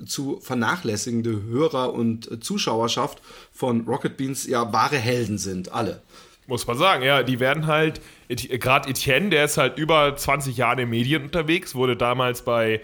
zu vernachlässigende Hörer und äh, Zuschauerschaft von Rocket Beans ja wahre Helden sind, alle. Muss man sagen, ja, die werden halt, gerade Etienne, der ist halt über 20 Jahre in den Medien unterwegs, wurde damals bei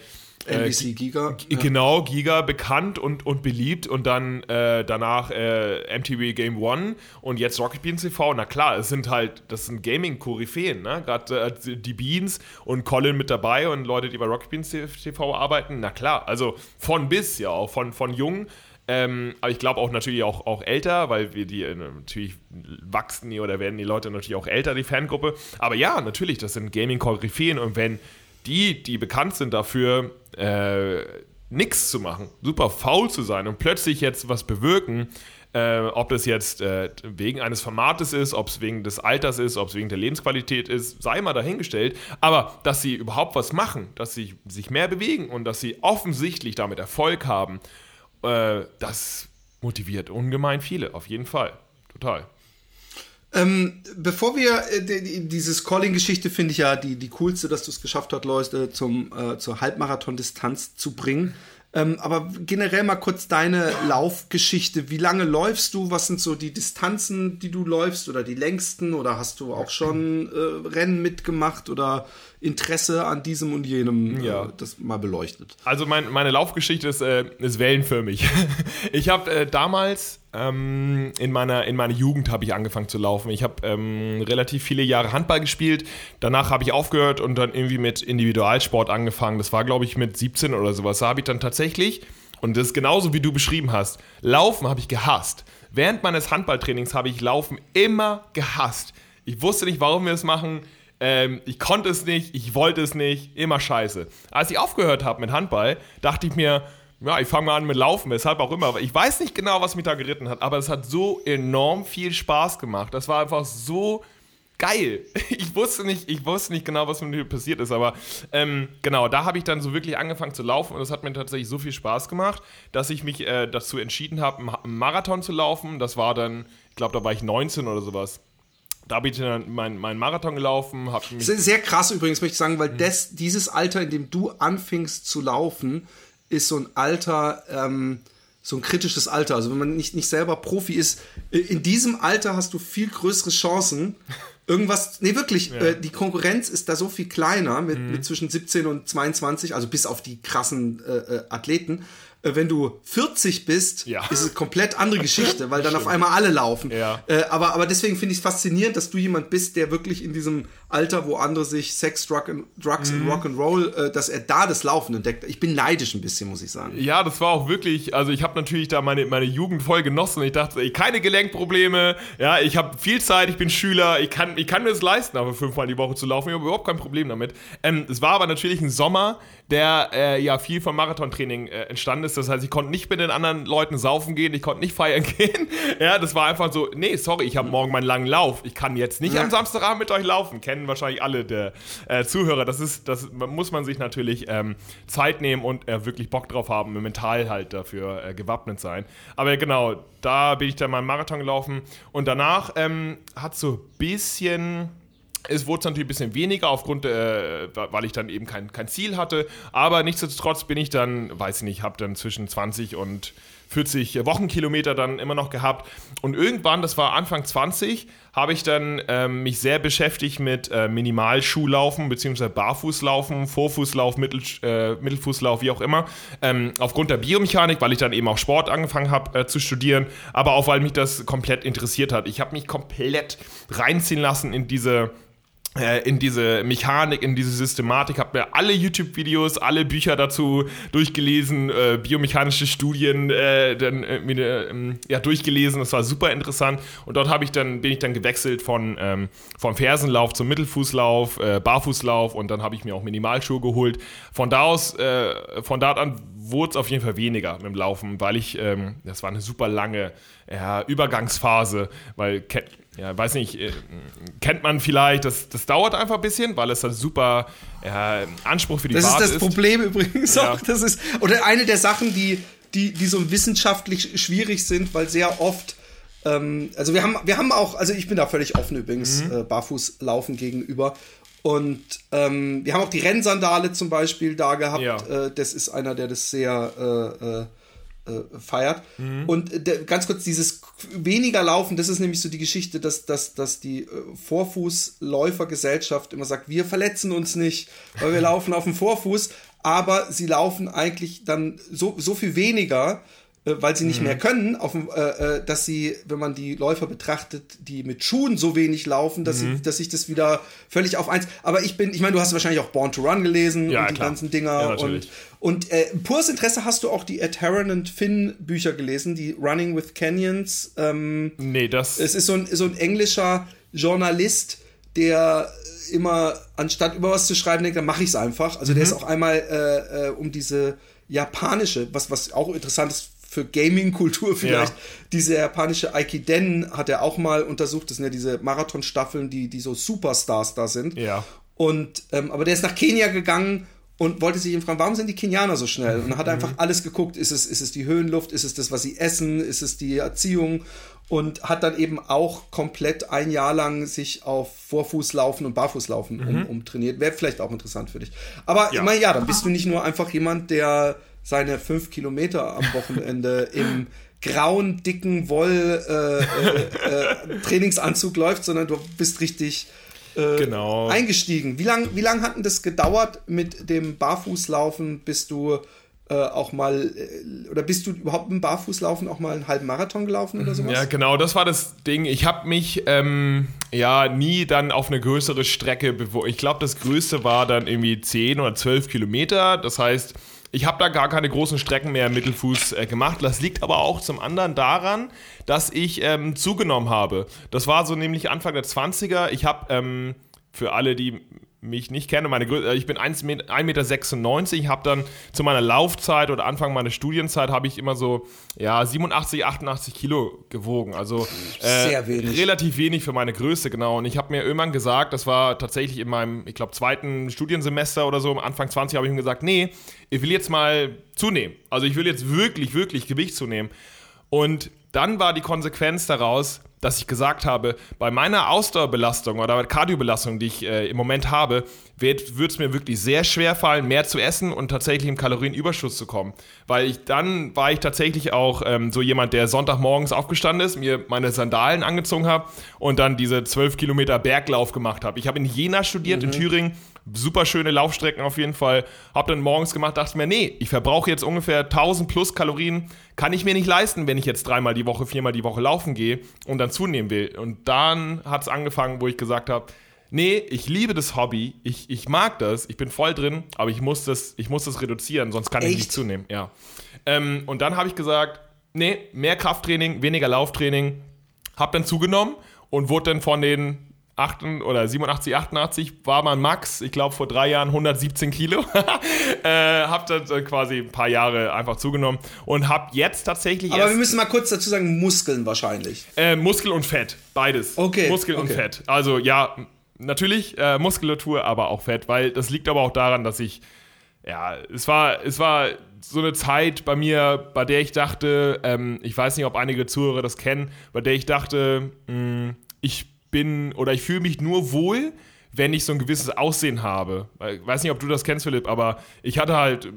NBC Giga. Ja. Genau, Giga bekannt und, und beliebt und dann äh, danach äh, MTV Game One und jetzt Rocket Beans TV. Na klar, es sind halt, das sind Gaming-Koryphäen, ne? Gerade äh, die Beans und Colin mit dabei und Leute, die bei Rocket Beans TV arbeiten. Na klar, also von bis, ja, auch von, von jung. Ähm, aber ich glaube auch natürlich auch, auch älter, weil wir die äh, natürlich wachsen die oder werden die Leute natürlich auch älter, die Fangruppe. Aber ja, natürlich, das sind Gaming-Koryphäen und wenn die, die bekannt sind dafür, äh, nichts zu machen, super faul zu sein und plötzlich jetzt was bewirken, äh, ob das jetzt äh, wegen eines Formates ist, ob es wegen des Alters ist, ob es wegen der Lebensqualität ist, sei mal dahingestellt. Aber dass sie überhaupt was machen, dass sie sich mehr bewegen und dass sie offensichtlich damit Erfolg haben, äh, das motiviert ungemein viele, auf jeden Fall. Total. Ähm, bevor wir äh, die, dieses Calling-Geschichte finde ich ja die, die coolste, dass du es geschafft hast, Leute zum, äh, zur Halbmarathon-Distanz zu bringen. Ähm, aber generell mal kurz deine Laufgeschichte. Wie lange läufst du? Was sind so die Distanzen, die du läufst oder die längsten? Oder hast du auch schon äh, Rennen mitgemacht oder Interesse an diesem und jenem äh, ja. das mal beleuchtet? Also mein, meine Laufgeschichte ist, äh, ist wellenförmig. ich habe äh, damals ähm, in, meiner, in meiner Jugend habe ich angefangen zu laufen. Ich habe ähm, relativ viele Jahre Handball gespielt. Danach habe ich aufgehört und dann irgendwie mit Individualsport angefangen. Das war, glaube ich, mit 17 oder sowas. Da habe ich dann tatsächlich, und das ist genauso wie du beschrieben hast, Laufen habe ich gehasst. Während meines Handballtrainings habe ich Laufen immer gehasst. Ich wusste nicht, warum wir es machen. Ähm, ich konnte es nicht, ich wollte es nicht, immer scheiße. Als ich aufgehört habe mit Handball, dachte ich mir, ja, ich fange mal an mit Laufen, weshalb auch immer. Ich weiß nicht genau, was mich da geritten hat, aber es hat so enorm viel Spaß gemacht. Das war einfach so geil. Ich wusste nicht, ich wusste nicht genau, was mit mir passiert ist, aber ähm, genau, da habe ich dann so wirklich angefangen zu laufen und es hat mir tatsächlich so viel Spaß gemacht, dass ich mich äh, dazu entschieden habe, einen Marathon zu laufen. Das war dann, ich glaube, da war ich 19 oder sowas. Da habe ich dann meinen mein Marathon gelaufen. Hab mich sehr krass übrigens, möchte ich sagen, weil mhm. das, dieses Alter, in dem du anfingst zu laufen, ist so ein Alter, ähm, so ein kritisches Alter. Also wenn man nicht, nicht selber Profi ist, in diesem Alter hast du viel größere Chancen. Irgendwas, nee, wirklich, ja. äh, die Konkurrenz ist da so viel kleiner mit, mhm. mit zwischen 17 und 22, also bis auf die krassen äh, äh Athleten. Äh, wenn du 40 bist, ja. ist es eine komplett andere Geschichte, weil dann auf einmal alle laufen. Ja. Äh, aber, aber deswegen finde ich es faszinierend, dass du jemand bist, der wirklich in diesem Alter, wo andere sich Sex, Drug and, Drugs mhm. und Rock'n'Roll, äh, dass er da das Laufen entdeckt. Ich bin neidisch ein bisschen, muss ich sagen. Ja, das war auch wirklich, also ich habe natürlich da meine, meine Jugend voll genossen. Ich dachte, ey, keine Gelenkprobleme, ja, ich habe viel Zeit, ich bin Schüler, ich kann, ich kann mir das leisten, aber fünfmal die Woche zu laufen. Ich habe überhaupt kein Problem damit. Ähm, es war aber natürlich ein Sommer, der äh, ja viel vom Marathontraining äh, entstanden ist. Das heißt, ich konnte nicht mit den anderen Leuten saufen gehen, ich konnte nicht feiern gehen. ja, das war einfach so, nee, sorry, ich habe morgen meinen langen Lauf. Ich kann jetzt nicht ja. am Samstagabend mit euch laufen. Kennen wahrscheinlich alle der äh, Zuhörer. Das ist, das muss man sich natürlich ähm, Zeit nehmen und äh, wirklich Bock drauf haben, mental halt dafür äh, gewappnet sein. Aber genau, da bin ich dann mal einen Marathon gelaufen und danach ähm, hat so ein bisschen es wurde natürlich ein bisschen weniger aufgrund, äh, weil ich dann eben kein, kein Ziel hatte. Aber nichtsdestotrotz bin ich dann, weiß ich nicht, habe dann zwischen 20 und 40 Wochenkilometer dann immer noch gehabt. Und irgendwann, das war Anfang 20, habe ich dann ähm, mich sehr beschäftigt mit äh, Minimalschuhlaufen bzw. Barfußlaufen, Vorfußlauf, Mittel, äh, Mittelfußlauf, wie auch immer. Ähm, aufgrund der Biomechanik, weil ich dann eben auch Sport angefangen habe äh, zu studieren, aber auch weil mich das komplett interessiert hat. Ich habe mich komplett reinziehen lassen in diese in diese Mechanik, in diese Systematik, habe mir alle YouTube-Videos, alle Bücher dazu durchgelesen, äh, biomechanische Studien äh, dann äh, mir, ähm, ja, durchgelesen. Das war super interessant. Und dort ich dann bin ich dann gewechselt von ähm, vom Fersenlauf zum Mittelfußlauf, äh, Barfußlauf und dann habe ich mir auch Minimalschuhe geholt. Von da aus, äh, von da an wurde es auf jeden Fall weniger mit dem Laufen, weil ich, ähm, das war eine super lange ja, Übergangsphase, weil ja, weiß nicht, äh, kennt man vielleicht, das, das dauert einfach ein bisschen, weil es dann super ja, Anspruch für die das ist. Das ist das Problem übrigens ja. auch. Das ist, oder eine der Sachen, die, die, die so wissenschaftlich schwierig sind, weil sehr oft, ähm, also wir haben, wir haben auch, also ich bin da völlig offen übrigens, mhm. äh, Barfußlaufen gegenüber. Und ähm, wir haben auch die Rennsandale zum Beispiel da gehabt. Ja. Äh, das ist einer, der das sehr äh, äh äh, feiert. Mhm. Und der, ganz kurz, dieses weniger Laufen, das ist nämlich so die Geschichte, dass, dass, dass die äh, Vorfußläufergesellschaft immer sagt, wir verletzen uns nicht, weil wir laufen auf dem Vorfuß, aber sie laufen eigentlich dann so, so viel weniger, äh, weil sie nicht mhm. mehr können, auf, äh, äh, dass sie, wenn man die Läufer betrachtet, die mit Schuhen so wenig laufen, dass, mhm. sie, dass sich das wieder völlig auf eins. Aber ich bin, ich meine, du hast wahrscheinlich auch Born to Run gelesen ja, und die klar. ganzen Dinger ja, und und äh, pures Interesse hast du auch die Ed Herron und Finn Bücher gelesen, die Running with Canyons. Ähm, nee, das. Es ist so ein, so ein englischer Journalist, der immer, anstatt über was zu schreiben, denkt, dann mache ich es einfach. Also mhm. der ist auch einmal äh, äh, um diese japanische, was, was auch interessant ist für Gaming-Kultur vielleicht. Ja. Diese japanische Aikiden hat er auch mal untersucht. Das sind ja diese Marathonstaffeln, die, die so Superstars da sind. Ja. Und, ähm, aber der ist nach Kenia gegangen und wollte sich ihn fragen, warum sind die Kenianer so schnell? Und hat einfach alles geguckt. Ist es, ist es die Höhenluft? Ist es das, was sie essen? Ist es die Erziehung? Und hat dann eben auch komplett ein Jahr lang sich auf Vorfußlaufen und Barfußlaufen mhm. um, umtrainiert. Wäre vielleicht auch interessant für dich. Aber ja. immer ja, dann bist du nicht nur einfach jemand, der seine fünf Kilometer am Wochenende im grauen, dicken Woll äh, äh, äh, Trainingsanzug läuft, sondern du bist richtig äh, genau. eingestiegen. Wie lange wie lang hat denn das gedauert mit dem Barfußlaufen, bis du äh, auch mal, äh, oder bist du überhaupt im Barfußlaufen auch mal einen halben Marathon gelaufen oder sowas? Ja, genau, das war das Ding. Ich habe mich ähm, ja nie dann auf eine größere Strecke beworben. Ich glaube, das größte war dann irgendwie 10 oder 12 Kilometer. Das heißt, ich habe da gar keine großen Strecken mehr Mittelfuß äh, gemacht. Das liegt aber auch zum anderen daran, dass ich ähm, zugenommen habe. Das war so nämlich Anfang der 20er. Ich habe ähm, für alle, die mich nicht kennen, meine Größe, äh, ich bin 1,96 Meter, habe dann zu meiner Laufzeit oder Anfang meiner Studienzeit habe ich immer so ja, 87, 88 Kilo gewogen. Also äh, Sehr wenig. relativ wenig für meine Größe, genau. Und ich habe mir irgendwann gesagt, das war tatsächlich in meinem, ich glaube, zweiten Studiensemester oder so, Anfang 20 habe ich mir gesagt, nee, ich will jetzt mal zunehmen. Also ich will jetzt wirklich, wirklich Gewicht zunehmen. Und dann war die Konsequenz daraus, dass ich gesagt habe, bei meiner Ausdauerbelastung oder Kardiobelastung, die ich äh, im Moment habe, wird es mir wirklich sehr schwer fallen, mehr zu essen und tatsächlich im Kalorienüberschuss zu kommen. Weil ich dann war ich tatsächlich auch ähm, so jemand, der Sonntagmorgens aufgestanden ist, mir meine Sandalen angezogen habe und dann diese 12 Kilometer Berglauf gemacht habe. Ich habe in Jena studiert, mhm. in Thüringen super schöne Laufstrecken auf jeden Fall. Hab dann morgens gemacht, dachte mir, nee, ich verbrauche jetzt ungefähr 1000 plus Kalorien. Kann ich mir nicht leisten, wenn ich jetzt dreimal die Woche, viermal die Woche laufen gehe und dann zunehmen will. Und dann hat es angefangen, wo ich gesagt habe, nee, ich liebe das Hobby, ich, ich mag das, ich bin voll drin, aber ich muss das, ich muss das reduzieren, sonst kann Echt? ich nicht zunehmen. Ja. Ähm, und dann habe ich gesagt, nee, mehr Krafttraining, weniger Lauftraining. Hab dann zugenommen und wurde dann von den 8, oder 87, 88 war mein Max, ich glaube vor drei Jahren 117 Kilo. äh, hab dann quasi ein paar Jahre einfach zugenommen und hab jetzt tatsächlich. Aber wir müssen mal kurz dazu sagen, Muskeln wahrscheinlich. Äh, Muskel und Fett, beides. Okay. Muskel okay. und Fett. Also ja, natürlich äh, Muskulatur, aber auch Fett, weil das liegt aber auch daran, dass ich, ja, es war, es war so eine Zeit bei mir, bei der ich dachte, ähm, ich weiß nicht, ob einige Zuhörer das kennen, bei der ich dachte, mh, hm, ich bin oder ich fühle mich nur wohl, wenn ich so ein gewisses Aussehen habe. Ich weiß nicht, ob du das kennst, Philipp, aber ich hatte halt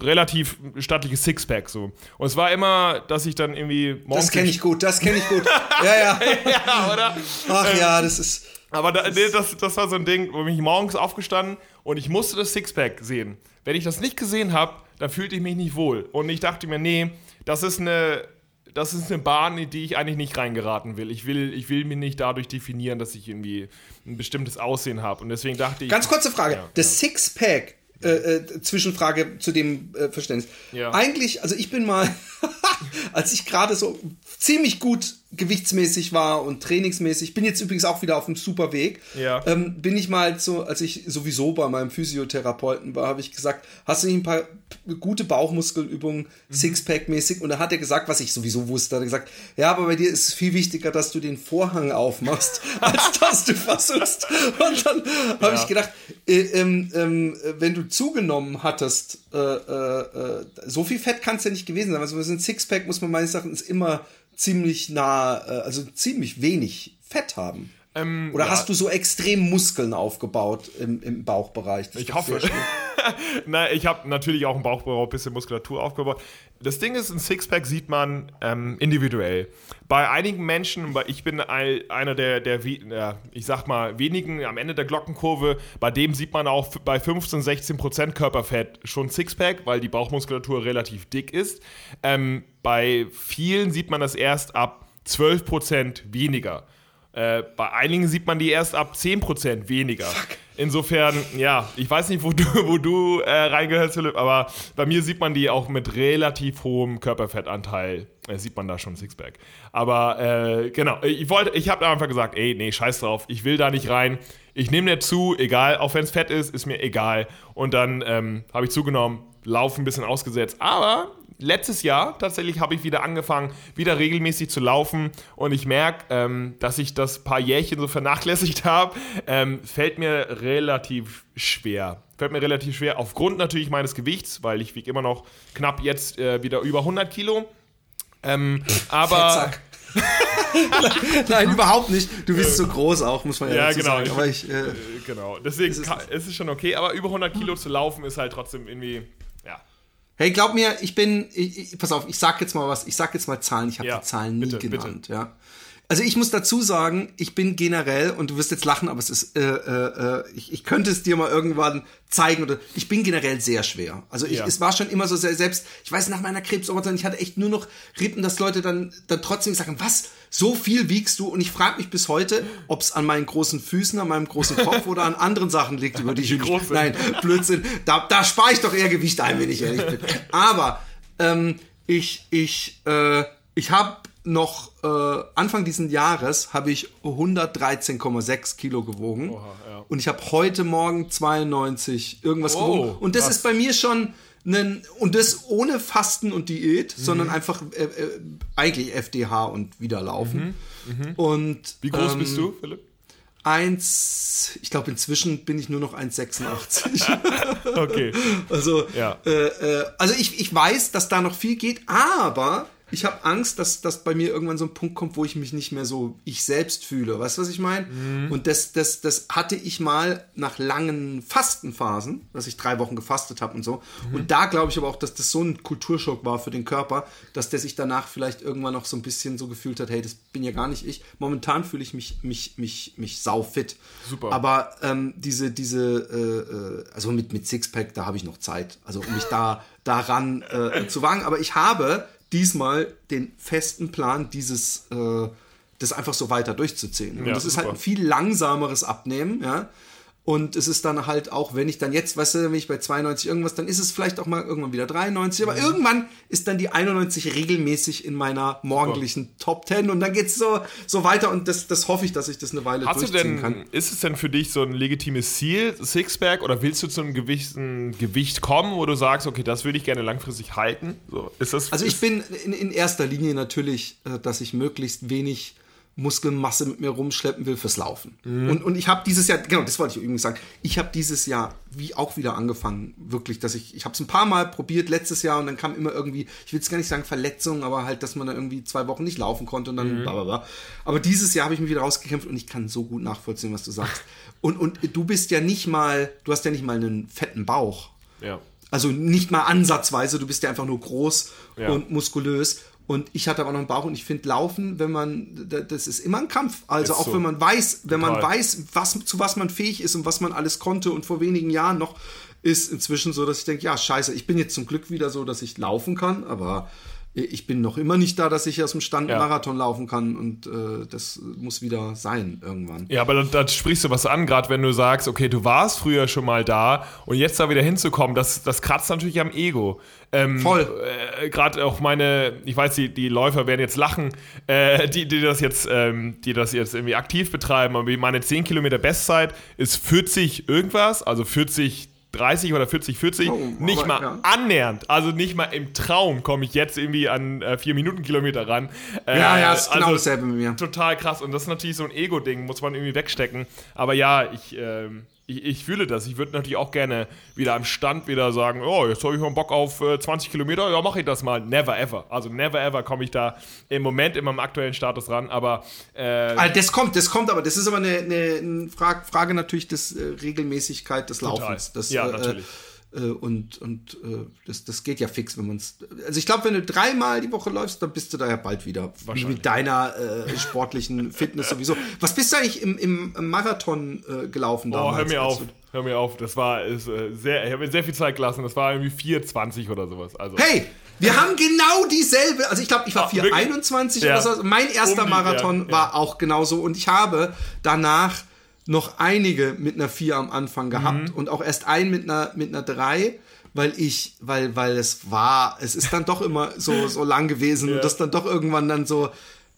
relativ stattliches Sixpack so. Und es war immer, dass ich dann irgendwie morgens. Das kenne ich gut, das kenne ich gut. ja, ja. ja, oder? Ach ja, das ist. Aber da, nee, das, das war so ein Ding, wo ich morgens aufgestanden und ich musste das Sixpack sehen. Wenn ich das nicht gesehen habe, dann fühlte ich mich nicht wohl. Und ich dachte mir, nee, das ist eine, das ist eine Bahn, in die ich eigentlich nicht reingeraten will. Ich will, ich will mich nicht dadurch definieren, dass ich irgendwie ein bestimmtes Aussehen habe. Und deswegen dachte ich. Ganz kurze Frage. Ja, das ja. Sixpack, äh, äh, Zwischenfrage zu dem äh, Verständnis. Ja. Eigentlich, also ich bin mal, als ich gerade so ziemlich gut gewichtsmäßig war und trainingsmäßig, bin jetzt übrigens auch wieder auf einem super Weg, ja. ähm, bin ich mal so, als ich sowieso bei meinem Physiotherapeuten war, habe ich gesagt, hast du nicht ein paar gute Bauchmuskelübungen, mhm. Sixpack-mäßig? Und da hat er gesagt, was ich sowieso wusste, hat er gesagt, ja, aber bei dir ist es viel wichtiger, dass du den Vorhang aufmachst, als dass du versuchst. Und dann ja. habe ich gedacht, äh, ähm, ähm, wenn du zugenommen hattest, äh, äh, äh so viel Fett kann es ja nicht gewesen sein. Also ein Sixpack muss man meines Erachtens immer ziemlich nah, äh, also ziemlich wenig Fett haben. Ähm, Oder ja. hast du so extrem Muskeln aufgebaut im, im Bauchbereich? Das ich hoffe. Na, ich habe natürlich auch im Bauchbereich ein bisschen Muskulatur aufgebaut. Das Ding ist, ein Sixpack sieht man ähm, individuell. Bei einigen Menschen, ich bin einer der, der, der, ich sag mal, wenigen am Ende der Glockenkurve, bei dem sieht man auch bei 15, 16 Prozent Körperfett schon Sixpack, weil die Bauchmuskulatur relativ dick ist. Ähm, bei vielen sieht man das erst ab 12 Prozent weniger. Äh, bei einigen sieht man die erst ab 10% weniger. Fuck. Insofern, ja, ich weiß nicht, wo du, wo du äh, reingehörst, Philipp, aber bei mir sieht man die auch mit relativ hohem Körperfettanteil. Äh, sieht man da schon Sixpack. Aber äh, genau, ich wollte, ich habe einfach gesagt, ey, nee, scheiß drauf, ich will da nicht rein. Ich nehme dir zu, egal, auch wenn es fett ist, ist mir egal. Und dann ähm, habe ich zugenommen, Lauf ein bisschen ausgesetzt. Aber letztes Jahr tatsächlich habe ich wieder angefangen, wieder regelmäßig zu laufen und ich merke, ähm, dass ich das paar Jährchen so vernachlässigt habe. Ähm, fällt mir relativ schwer. Fällt mir relativ schwer, aufgrund natürlich meines Gewichts, weil ich wiege immer noch knapp jetzt äh, wieder über 100 Kilo. Ähm, aber. Nein, überhaupt nicht. Du bist so groß auch, muss man ja, ja genau. sagen. Aber ich, äh, genau. Deswegen ist es, ist schon okay, aber über 100 Kilo zu laufen ist halt trotzdem irgendwie Hey, glaub mir, ich bin, ich, ich, pass auf, ich sag jetzt mal was, ich sag jetzt mal Zahlen, ich habe ja, die Zahlen nie bitte, genannt, bitte. ja. Also ich muss dazu sagen, ich bin generell, und du wirst jetzt lachen, aber es ist, äh, äh, ich, ich könnte es dir mal irgendwann zeigen, oder ich bin generell sehr schwer. Also ich, ja. es war schon immer so sehr, selbst, ich weiß, nach meiner Krebsoperation, ich hatte echt nur noch Rippen, dass Leute dann, dann trotzdem sagen, was, so viel wiegst du? Und ich frage mich bis heute, ob es an meinen großen Füßen, an meinem großen Kopf oder an anderen Sachen liegt, über die ich nicht, nein, Blödsinn, da, da spare ich doch eher Gewicht ein, wenn ich ehrlich bin. Aber ähm, ich, ich, äh, ich habe noch äh, Anfang diesen Jahres habe ich 113,6 Kilo gewogen. Oha, ja. Und ich habe heute Morgen 92 irgendwas oh, gewogen. Und das was? ist bei mir schon ein, und das ohne Fasten und Diät, mhm. sondern einfach äh, äh, eigentlich FDH und wieder laufen. Mhm. Mhm. Und wie groß ähm, bist du, Philipp? Eins, ich glaube inzwischen bin ich nur noch 1,86. okay. Also, ja. äh, äh, also ich, ich weiß, dass da noch viel geht, aber ich habe Angst, dass, dass bei mir irgendwann so ein Punkt kommt, wo ich mich nicht mehr so ich selbst fühle. Weißt du, was ich meine? Mhm. Und das, das, das hatte ich mal nach langen Fastenphasen, dass ich drei Wochen gefastet habe und so. Mhm. Und da glaube ich aber auch, dass das so ein Kulturschock war für den Körper, dass der sich danach vielleicht irgendwann noch so ein bisschen so gefühlt hat, hey, das bin ja gar nicht ich. Momentan fühle ich mich, mich, mich, mich saufit. Super. Aber ähm, diese, diese, äh, äh, also mit, mit Sixpack, da habe ich noch Zeit. Also um mich da daran äh, zu wagen. Aber ich habe diesmal den festen Plan, dieses äh, das einfach so weiter durchzuziehen. Und ja, das ist halt ein viel langsameres Abnehmen, ja. Und es ist dann halt auch, wenn ich dann jetzt, weißt du, wenn ich bei 92 irgendwas, dann ist es vielleicht auch mal irgendwann wieder 93, aber mhm. irgendwann ist dann die 91 regelmäßig in meiner morgendlichen oh. Top 10 und dann geht's so, so weiter und das, das hoffe ich, dass ich das eine Weile Hast durchziehen du denn, kann. Ist es denn für dich so ein legitimes Ziel, Sixpack, oder willst du zu einem gewissen Gewicht kommen, wo du sagst, okay, das würde ich gerne langfristig halten? So, ist das, also ich bin in, in erster Linie natürlich, äh, dass ich möglichst wenig Muskelmasse mit mir rumschleppen will fürs Laufen. Mhm. Und, und ich habe dieses Jahr, genau, das wollte ich übrigens sagen, ich habe dieses Jahr wie auch wieder angefangen, wirklich, dass ich, ich habe es ein paar Mal probiert letztes Jahr und dann kam immer irgendwie, ich will es gar nicht sagen Verletzungen, aber halt, dass man dann irgendwie zwei Wochen nicht laufen konnte und dann mhm. bla bla bla. Aber dieses Jahr habe ich mich wieder rausgekämpft und ich kann so gut nachvollziehen, was du sagst. Und, und du bist ja nicht mal, du hast ja nicht mal einen fetten Bauch. Ja. Also nicht mal ansatzweise, du bist ja einfach nur groß ja. und muskulös. Und ich hatte aber noch einen Bauch und ich finde Laufen, wenn man, das ist immer ein Kampf. Also ist auch so. wenn man weiß, wenn Total. man weiß, was, zu was man fähig ist und was man alles konnte und vor wenigen Jahren noch, ist inzwischen so, dass ich denke, ja, scheiße, ich bin jetzt zum Glück wieder so, dass ich laufen kann, aber ich bin noch immer nicht da, dass ich aus dem Stand ja. Marathon laufen kann und äh, das muss wieder sein irgendwann. Ja, aber da, sprichst du was an, gerade wenn du sagst, okay, du warst früher schon mal da und jetzt da wieder hinzukommen, das, das kratzt natürlich am Ego. Ähm, Voll. Äh, gerade auch meine, ich weiß, die, die Läufer werden jetzt lachen, äh, die, die das jetzt, ähm, die das jetzt irgendwie aktiv betreiben, aber meine 10 Kilometer Bestzeit ist 40 irgendwas, also 40 30 oder 40, 40, oh, nicht mal ja. annähernd, also nicht mal im Traum komme ich jetzt irgendwie an äh, 4 Minuten Kilometer ran. Äh, ja, ja, ist genau also dasselbe mit mir. Total krass und das ist natürlich so ein Ego-Ding, muss man irgendwie wegstecken. Aber ja, ich, ähm, ich, ich, fühle das. Ich würde natürlich auch gerne wieder am Stand wieder sagen, oh, jetzt habe ich mal Bock auf äh, 20 Kilometer, ja, mache ich das mal. Never ever. Also never ever komme ich da im Moment in meinem aktuellen Status ran, aber äh, also das kommt, das kommt, aber das ist aber eine, eine Frage, Frage natürlich des äh, Regelmäßigkeit des Laufens. Das, ja, äh, natürlich. Äh, und und äh, das, das geht ja fix, wenn man es. Also ich glaube, wenn du dreimal die Woche läufst, dann bist du da ja bald wieder. Wie mit deiner äh, sportlichen Fitness sowieso. Was bist du eigentlich im, im Marathon äh, gelaufen oh, damals? Oh, hör mir auf. Hör mir auf, das war ist, äh, sehr, ich habe mir sehr viel Zeit gelassen, das war irgendwie 4,20 oder sowas. Also. Hey, wir haben genau dieselbe, also ich glaube, ich war 4,21 ja. oder so. Mein erster um die, Marathon ja, war ja. auch genauso und ich habe danach noch einige mit einer 4 am Anfang gehabt mhm. und auch erst einen mit einer, mit einer 3, weil ich, weil, weil es war, es ist dann doch immer so, so lang gewesen ja. und das dann doch irgendwann dann so,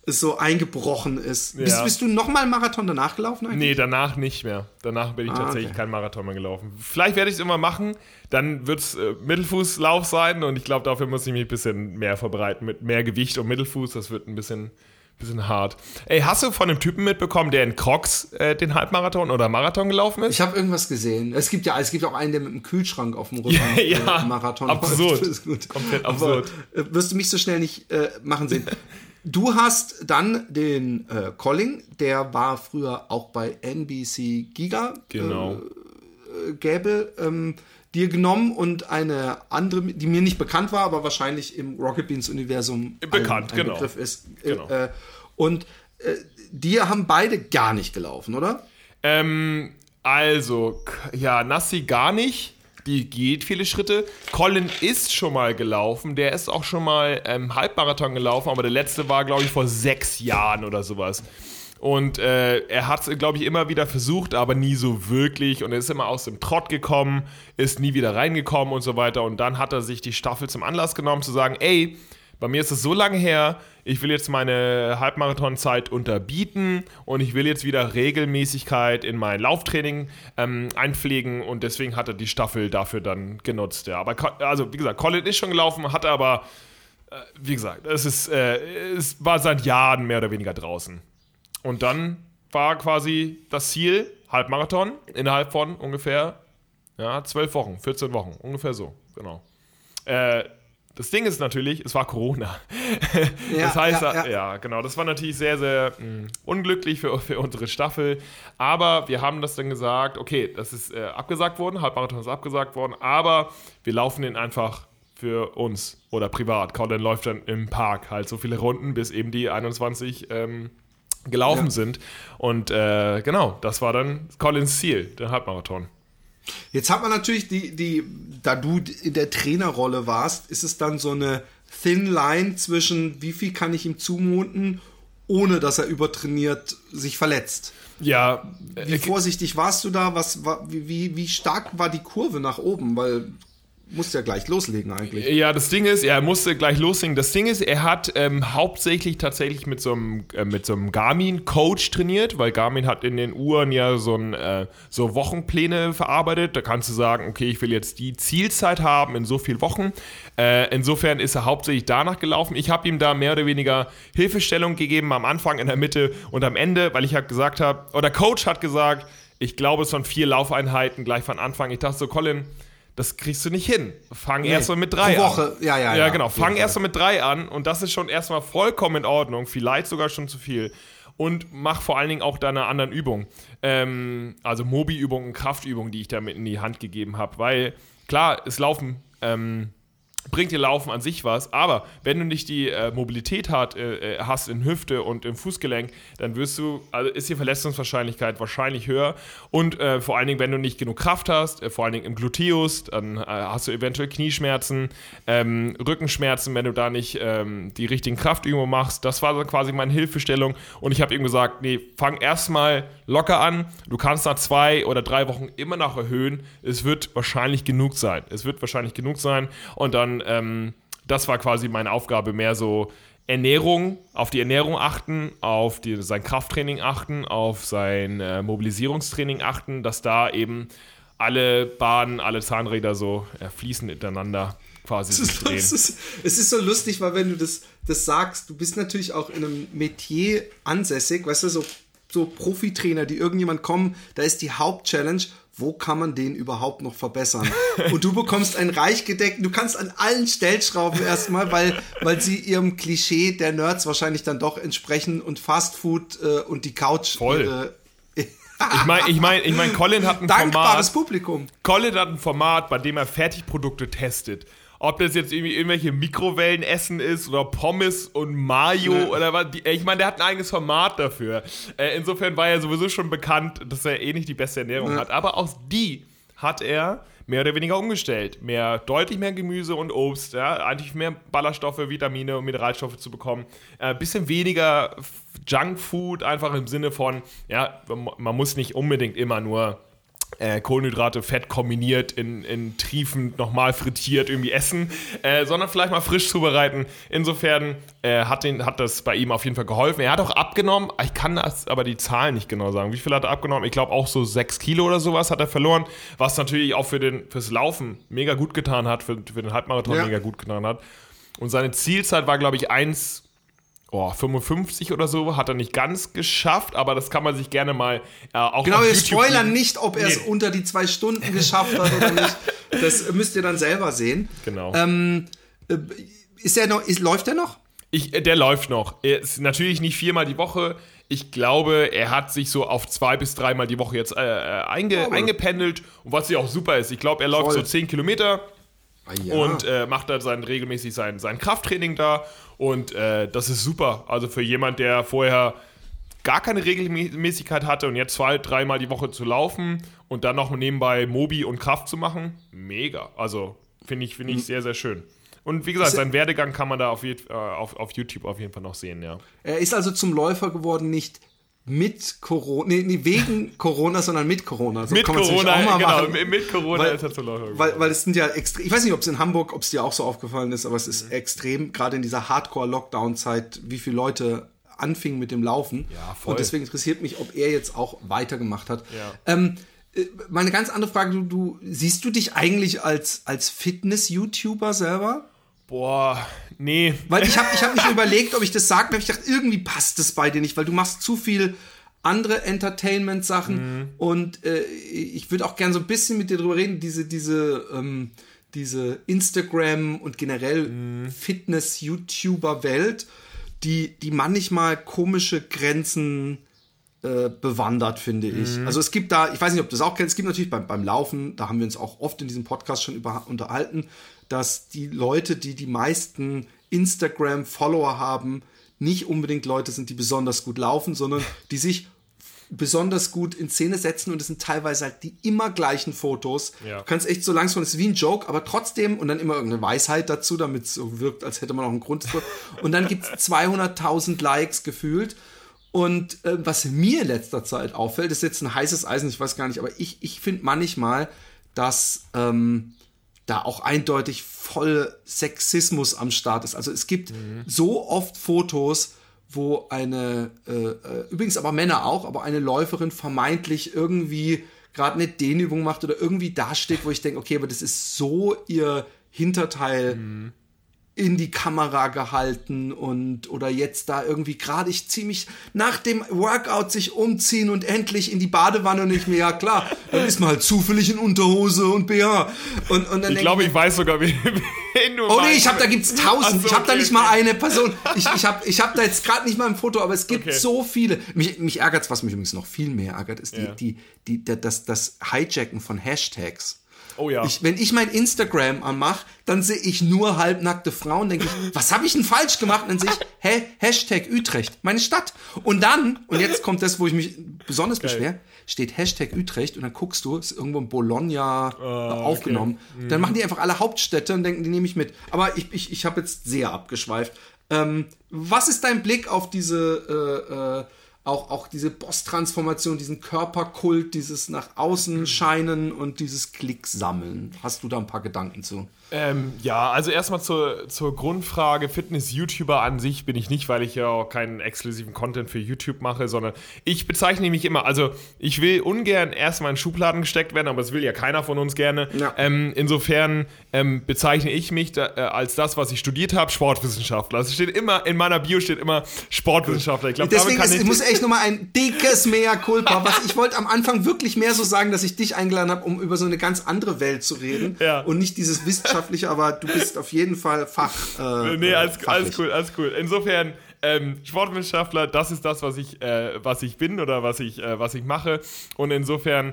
so eingebrochen ist. Ja. Bist, bist, du nochmal Marathon danach gelaufen eigentlich? Nee, danach nicht mehr. Danach bin ich ah, tatsächlich okay. kein Marathon mehr gelaufen. Vielleicht werde ich es immer machen, dann wird es äh, Mittelfußlauf sein und ich glaube, dafür muss ich mich ein bisschen mehr verbreiten mit mehr Gewicht und Mittelfuß. Das wird ein bisschen Bisschen hart. Ey, hast du von einem Typen mitbekommen, der in Crocs äh, den Halbmarathon oder Marathon gelaufen ist? Ich habe irgendwas gesehen. Es gibt ja, es gibt auch einen, der mit einem Kühlschrank auf dem Rücken ja, äh, Marathon absurd. Ist gut. Komplett absurd. Aber, äh, wirst du mich so schnell nicht äh, machen sehen. Du hast dann den äh, Colling, der war früher auch bei NBC Giga. Genau. Äh, Gäbe. Ähm, dir genommen und eine andere, die mir nicht bekannt war, aber wahrscheinlich im Rocket Beans Universum bekannt, ein, ein genau. Begriff ist. Äh, genau. Äh, und äh, die haben beide gar nicht gelaufen, oder? Ähm, also, ja, Nassi gar nicht. Die geht viele Schritte. Colin ist schon mal gelaufen. Der ist auch schon mal ähm, Halbmarathon gelaufen, aber der letzte war, glaube ich, vor sechs Jahren oder sowas. Und äh, er hat es, glaube ich, immer wieder versucht, aber nie so wirklich. Und er ist immer aus dem Trott gekommen, ist nie wieder reingekommen und so weiter. Und dann hat er sich die Staffel zum Anlass genommen, zu sagen: Ey, bei mir ist es so lange her, ich will jetzt meine Halbmarathonzeit unterbieten und ich will jetzt wieder Regelmäßigkeit in mein Lauftraining ähm, einpflegen und deswegen hat er die Staffel dafür dann genutzt. Ja. Aber also, wie gesagt, Colin ist schon gelaufen, hat aber, äh, wie gesagt, es, ist, äh, es war seit Jahren mehr oder weniger draußen. Und dann war quasi das Ziel Halbmarathon innerhalb von ungefähr ja, 12 Wochen, 14 Wochen, ungefähr so, genau. Äh, das Ding ist natürlich, es war Corona. Ja, das heißt, ja, ja. ja, genau, das war natürlich sehr, sehr mh, hm, unglücklich für, für unsere Staffel. Aber wir haben das dann gesagt, okay, das ist äh, abgesagt worden, Halbmarathon ist abgesagt worden, aber wir laufen den einfach für uns oder privat. Colin läuft dann im Park halt so viele Runden, bis eben die 21 ähm, gelaufen ja. sind. Und äh, genau, das war dann Collins Ziel, der Halbmarathon. Jetzt hat man natürlich die, die, da du in der Trainerrolle warst, ist es dann so eine Thin Line zwischen, wie viel kann ich ihm zumuten, ohne dass er übertrainiert sich verletzt. Ja. Wie äh, vorsichtig warst du da? Was, wie, wie stark war die Kurve nach oben? Weil musste ja gleich loslegen eigentlich. Ja, das Ding ist, er musste gleich loslegen. Das Ding ist, er hat ähm, hauptsächlich tatsächlich mit so einem, äh, so einem Garmin-Coach trainiert, weil Garmin hat in den Uhren ja so, ein, äh, so Wochenpläne verarbeitet. Da kannst du sagen, okay, ich will jetzt die Zielzeit haben in so vielen Wochen. Äh, insofern ist er hauptsächlich danach gelaufen. Ich habe ihm da mehr oder weniger Hilfestellung gegeben am Anfang, in der Mitte und am Ende, weil ich halt gesagt habe, oder Coach hat gesagt, ich glaube, es waren vier Laufeinheiten gleich von Anfang. Ich dachte so, Colin, das kriegst du nicht hin. Fang nee, erst mal mit drei pro Woche. an. Ja, ja, ja. Ja, genau. Fang erst mal mit drei an und das ist schon erstmal vollkommen in Ordnung. Vielleicht sogar schon zu viel. Und mach vor allen Dingen auch deine anderen Übungen. Ähm, also Mobi-Übungen, Kraftübungen, die ich da mit in die Hand gegeben habe. Weil, klar, es laufen. Ähm, bringt dir Laufen an sich was, aber wenn du nicht die äh, Mobilität hat, äh, äh, hast in Hüfte und im Fußgelenk, dann wirst du, also ist die Verletzungswahrscheinlichkeit wahrscheinlich höher. Und äh, vor allen Dingen, wenn du nicht genug Kraft hast, äh, vor allen Dingen im Gluteus, dann äh, hast du eventuell Knieschmerzen, ähm, Rückenschmerzen, wenn du da nicht ähm, die richtigen Kraftübungen machst. Das war dann quasi meine Hilfestellung. Und ich habe ihm gesagt, nee, fang erstmal locker an, du kannst nach zwei oder drei Wochen immer noch erhöhen, es wird wahrscheinlich genug sein. Es wird wahrscheinlich genug sein. Und dann ähm, das war quasi meine Aufgabe, mehr so Ernährung, auf die Ernährung achten, auf die, sein Krafttraining achten, auf sein äh, Mobilisierungstraining achten, dass da eben alle Bahnen, alle Zahnräder so äh, fließen miteinander quasi es ist, drehen. Es ist, es ist so lustig, weil wenn du das, das sagst, du bist natürlich auch in einem Metier ansässig, weißt du, so, so Profitrainer, die irgendjemand kommen, da ist die Hauptchallenge, wo kann man den überhaupt noch verbessern? Und du bekommst einen reich gedeckten, du kannst an allen Stellschrauben erstmal, weil, weil sie ihrem Klischee der Nerds wahrscheinlich dann doch entsprechen und Fastfood äh, und die Couch. Voll. Äh, ich meine, ich mein, ich mein, Colin hat ein Dankbares Format. Publikum. Colin hat ein Format, bei dem er Fertigprodukte testet ob das jetzt irgendwie irgendwelche Mikrowellenessen ist oder Pommes und Mayo ne. oder was. Ich meine, der hat ein eigenes Format dafür. Äh, insofern war er sowieso schon bekannt, dass er eh nicht die beste Ernährung ne. hat. Aber auch die hat er mehr oder weniger umgestellt. Mehr, deutlich mehr Gemüse und Obst, ja, eigentlich mehr Ballaststoffe, Vitamine und Mineralstoffe zu bekommen. Ein äh, bisschen weniger Junkfood, einfach im Sinne von, ja, man muss nicht unbedingt immer nur äh, Kohlenhydrate, Fett kombiniert, in, in Triefen nochmal frittiert irgendwie essen, äh, sondern vielleicht mal frisch zubereiten. Insofern äh, hat, den, hat das bei ihm auf jeden Fall geholfen. Er hat auch abgenommen, ich kann das aber die Zahlen nicht genau sagen. Wie viel hat er abgenommen? Ich glaube auch so 6 Kilo oder sowas hat er verloren, was natürlich auch für den, fürs Laufen mega gut getan hat, für, für den Halbmarathon ja. mega gut getan hat. Und seine Zielzeit war, glaube ich, 1 oh, 55 oder so, hat er nicht ganz geschafft, aber das kann man sich gerne mal äh, auch Genau, wir spoilern nicht, ob er es nee. unter die zwei Stunden geschafft hat oder nicht. Das müsst ihr dann selber sehen. Genau. Ähm, äh, ist er noch, ist, läuft er noch? Ich, äh, der läuft noch. Er ist natürlich nicht viermal die Woche. Ich glaube, er hat sich so auf zwei bis dreimal die Woche jetzt äh, äh einge, eingependelt. Und was ja auch super ist, ich glaube, er läuft Voll. so zehn Kilometer Ah, ja. und äh, macht dann sein, regelmäßig sein, sein Krafttraining da. Und äh, das ist super. Also für jemand, der vorher gar keine Regelmäßigkeit hatte und jetzt zwei, dreimal die Woche zu laufen und dann noch nebenbei Mobi und Kraft zu machen, mega. Also finde ich, find ich mhm. sehr, sehr schön. Und wie gesagt, seinen Werdegang kann man da auf, äh, auf, auf YouTube auf jeden Fall noch sehen, ja. Er ist also zum Läufer geworden, nicht mit Corona, nee, nee, wegen Corona, sondern mit Corona. So mit Corona, auch mal genau, machen, mit Corona weil, ist er zu weil, weil es sind ja extrem, ich weiß nicht, ob es in Hamburg, ob es dir auch so aufgefallen ist, aber es ist mhm. extrem, gerade in dieser Hardcore-Lockdown-Zeit, wie viele Leute anfingen mit dem Laufen. Ja, voll. Und deswegen interessiert mich, ob er jetzt auch weitergemacht hat. Ja. Ähm, äh, meine ganz andere Frage, du, du siehst du dich eigentlich als, als Fitness-YouTuber selber? Boah, nee. Weil ich habe ich hab mich überlegt, ob ich das sage, aber ich dachte, irgendwie passt das bei dir nicht, weil du machst zu viel andere Entertainment-Sachen mhm. und äh, ich würde auch gern so ein bisschen mit dir drüber reden, diese, diese, ähm, diese Instagram und generell mhm. Fitness-YouTuber-Welt, die, die manchmal komische Grenzen äh, bewandert, finde ich. Mhm. Also es gibt da, ich weiß nicht, ob du das auch kennst, es gibt natürlich beim, beim Laufen, da haben wir uns auch oft in diesem Podcast schon über, unterhalten, dass die Leute, die die meisten Instagram-Follower haben, nicht unbedingt Leute sind, die besonders gut laufen, sondern die sich besonders gut in Szene setzen und es sind teilweise halt die immer gleichen Fotos. Ja. Du kannst echt so langsam, es ist wie ein Joke, aber trotzdem und dann immer irgendeine Weisheit dazu, damit es so wirkt, als hätte man auch einen Grund. Und dann gibt es 200.000 Likes gefühlt. Und äh, was mir in letzter Zeit auffällt, ist jetzt ein heißes Eisen, ich weiß gar nicht, aber ich, ich finde manchmal, dass ähm, da auch eindeutig voll Sexismus am Start ist. Also es gibt mhm. so oft Fotos, wo eine, äh, äh, übrigens aber Männer auch, aber eine Läuferin vermeintlich irgendwie gerade eine Dehnübung macht oder irgendwie dasteht, wo ich denke, okay, aber das ist so ihr Hinterteil. Mhm in die Kamera gehalten und oder jetzt da irgendwie gerade ich ziehe mich nach dem Workout sich umziehen und endlich in die Badewanne und ich mir ja klar dann ist man halt zufällig in Unterhose und BH und, und dann ich glaube ich weiß sogar wen, wen du oh nee ich habe da gibt's tausend so, ich habe okay, da nicht okay. mal eine Person ich, ich habe ich habe da jetzt gerade nicht mal ein Foto aber es gibt okay. so viele mich, mich ärgert's was mich übrigens noch viel mehr ärgert ist die ja. die die das das Hijacken von Hashtags Oh ja. Ich, wenn ich mein Instagram anmache, dann sehe ich nur halbnackte Frauen, denke ich, was habe ich denn falsch gemacht? Und dann sehe ich, hä, Hashtag Utrecht, meine Stadt. Und dann, und jetzt kommt das, wo ich mich besonders beschwere, steht Hashtag Utrecht und dann guckst du, ist irgendwo in Bologna uh, aufgenommen. Okay. Mhm. Dann machen die einfach alle Hauptstädte und denken, die nehme ich mit. Aber ich, ich, ich habe jetzt sehr abgeschweift. Ähm, was ist dein Blick auf diese äh, äh, auch, auch diese Boss-Transformation, diesen Körperkult, dieses nach außen scheinen und dieses Klick sammeln. Hast du da ein paar Gedanken zu? Ähm, ja, also erstmal zur, zur Grundfrage, Fitness-YouTuber an sich bin ich nicht, weil ich ja auch keinen exklusiven Content für YouTube mache, sondern ich bezeichne mich immer, also ich will ungern erstmal in Schubladen gesteckt werden, aber das will ja keiner von uns gerne. Ja. Ähm, insofern ähm, bezeichne ich mich da, äh, als das, was ich studiert habe, Sportwissenschaftler. Also steht immer, in meiner Bio steht immer Sportwissenschaftler. Ich glaube, Deswegen ist, ich muss echt nochmal ein dickes Mea culpa. Was ich wollte am Anfang wirklich mehr so sagen, dass ich dich eingeladen habe, um über so eine ganz andere Welt zu reden ja. und nicht dieses Wissenschaftler wissenschaftlich, aber du bist auf jeden Fall Fach. Äh, nee, alles, alles cool, alles cool. Insofern, ähm, Sportwissenschaftler, das ist das, was ich, äh, was ich bin oder was ich, äh, was ich mache. Und insofern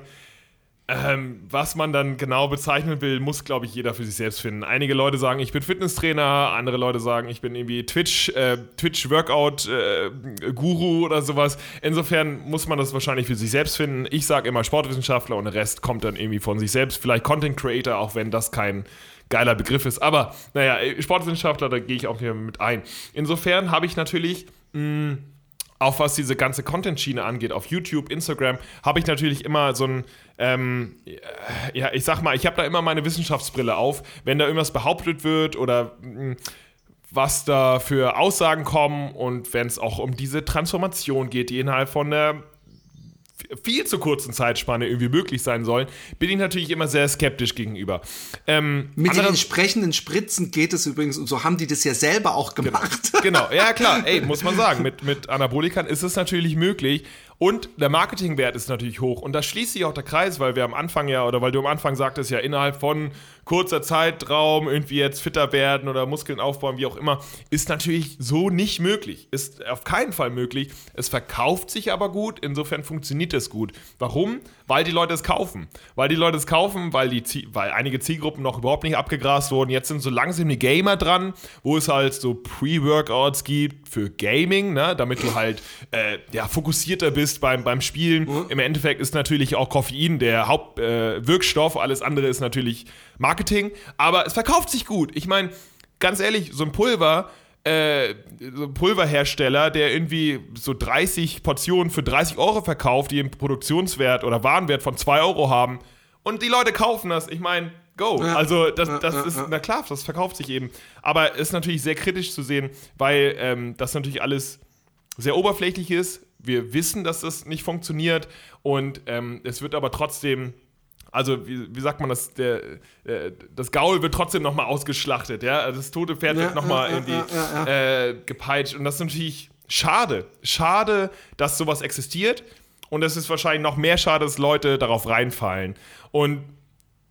ähm, was man dann genau bezeichnen will, muss, glaube ich, jeder für sich selbst finden. Einige Leute sagen, ich bin Fitnesstrainer, andere Leute sagen, ich bin irgendwie Twitch, äh, Twitch-Workout-Guru äh, oder sowas. Insofern muss man das wahrscheinlich für sich selbst finden. Ich sage immer Sportwissenschaftler und der Rest kommt dann irgendwie von sich selbst. Vielleicht Content Creator, auch wenn das kein geiler Begriff ist. Aber naja, Sportwissenschaftler, da gehe ich auch hier mit ein. Insofern habe ich natürlich. Mh, auch was diese ganze Content-Schiene angeht, auf YouTube, Instagram, habe ich natürlich immer so ein, ähm, ja, ich sag mal, ich habe da immer meine Wissenschaftsbrille auf, wenn da irgendwas behauptet wird oder mh, was da für Aussagen kommen und wenn es auch um diese Transformation geht, die innerhalb von der viel zu kurzen Zeitspanne irgendwie möglich sein sollen, bin ich natürlich immer sehr skeptisch gegenüber. Ähm, Mit den entsprechenden Spritzen geht es übrigens und so haben die das ja selber auch genau. gemacht. Genau, genau. ja klar, ey, muss man sagen, mit, mit Anabolikern ist es natürlich möglich und der Marketingwert ist natürlich hoch. Und da schließt sich auch der Kreis, weil wir am Anfang ja, oder weil du am Anfang sagtest, ja, innerhalb von kurzer Zeitraum irgendwie jetzt fitter werden oder Muskeln aufbauen, wie auch immer, ist natürlich so nicht möglich. Ist auf keinen Fall möglich. Es verkauft sich aber gut, insofern funktioniert es gut. Warum? Weil die Leute es kaufen. Weil die Leute es kaufen, weil, die, weil einige Zielgruppen noch überhaupt nicht abgegrast wurden. Jetzt sind so langsam die Gamer dran, wo es halt so Pre-Workouts gibt für Gaming, ne? damit du halt äh, ja, fokussierter bist beim, beim Spielen. Mhm. Im Endeffekt ist natürlich auch Koffein der Hauptwirkstoff. Äh, Alles andere ist natürlich Marketing. Aber es verkauft sich gut. Ich meine, ganz ehrlich, so ein Pulver. Äh, so Pulverhersteller, der irgendwie so 30 Portionen für 30 Euro verkauft, die einen Produktionswert oder Warenwert von 2 Euro haben. Und die Leute kaufen das. Ich meine, go. Ja. Also das, das ja, ist, ja. na klar, das verkauft sich eben. Aber es ist natürlich sehr kritisch zu sehen, weil ähm, das natürlich alles sehr oberflächlich ist wir wissen, dass das nicht funktioniert und ähm, es wird aber trotzdem also wie, wie, sagt man das, der, äh, das Gaul wird trotzdem nochmal ausgeschlachtet, ja, also das tote Pferd ja, wird nochmal ja, irgendwie ja, äh, gepeitscht. Und das ist natürlich schade, schade, dass sowas existiert. Und es ist wahrscheinlich noch mehr schade, dass Leute darauf reinfallen. Und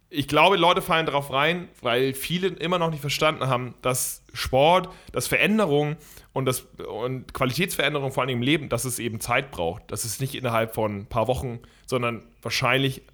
ich glaube, Leute fallen darauf rein, weil viele immer noch nicht verstanden haben, dass Sport, dass Veränderung und, das, und Qualitätsveränderung vor allem im Leben, dass es eben Zeit braucht. Das ist nicht innerhalb von ein paar Wochen, sondern wahrscheinlich ein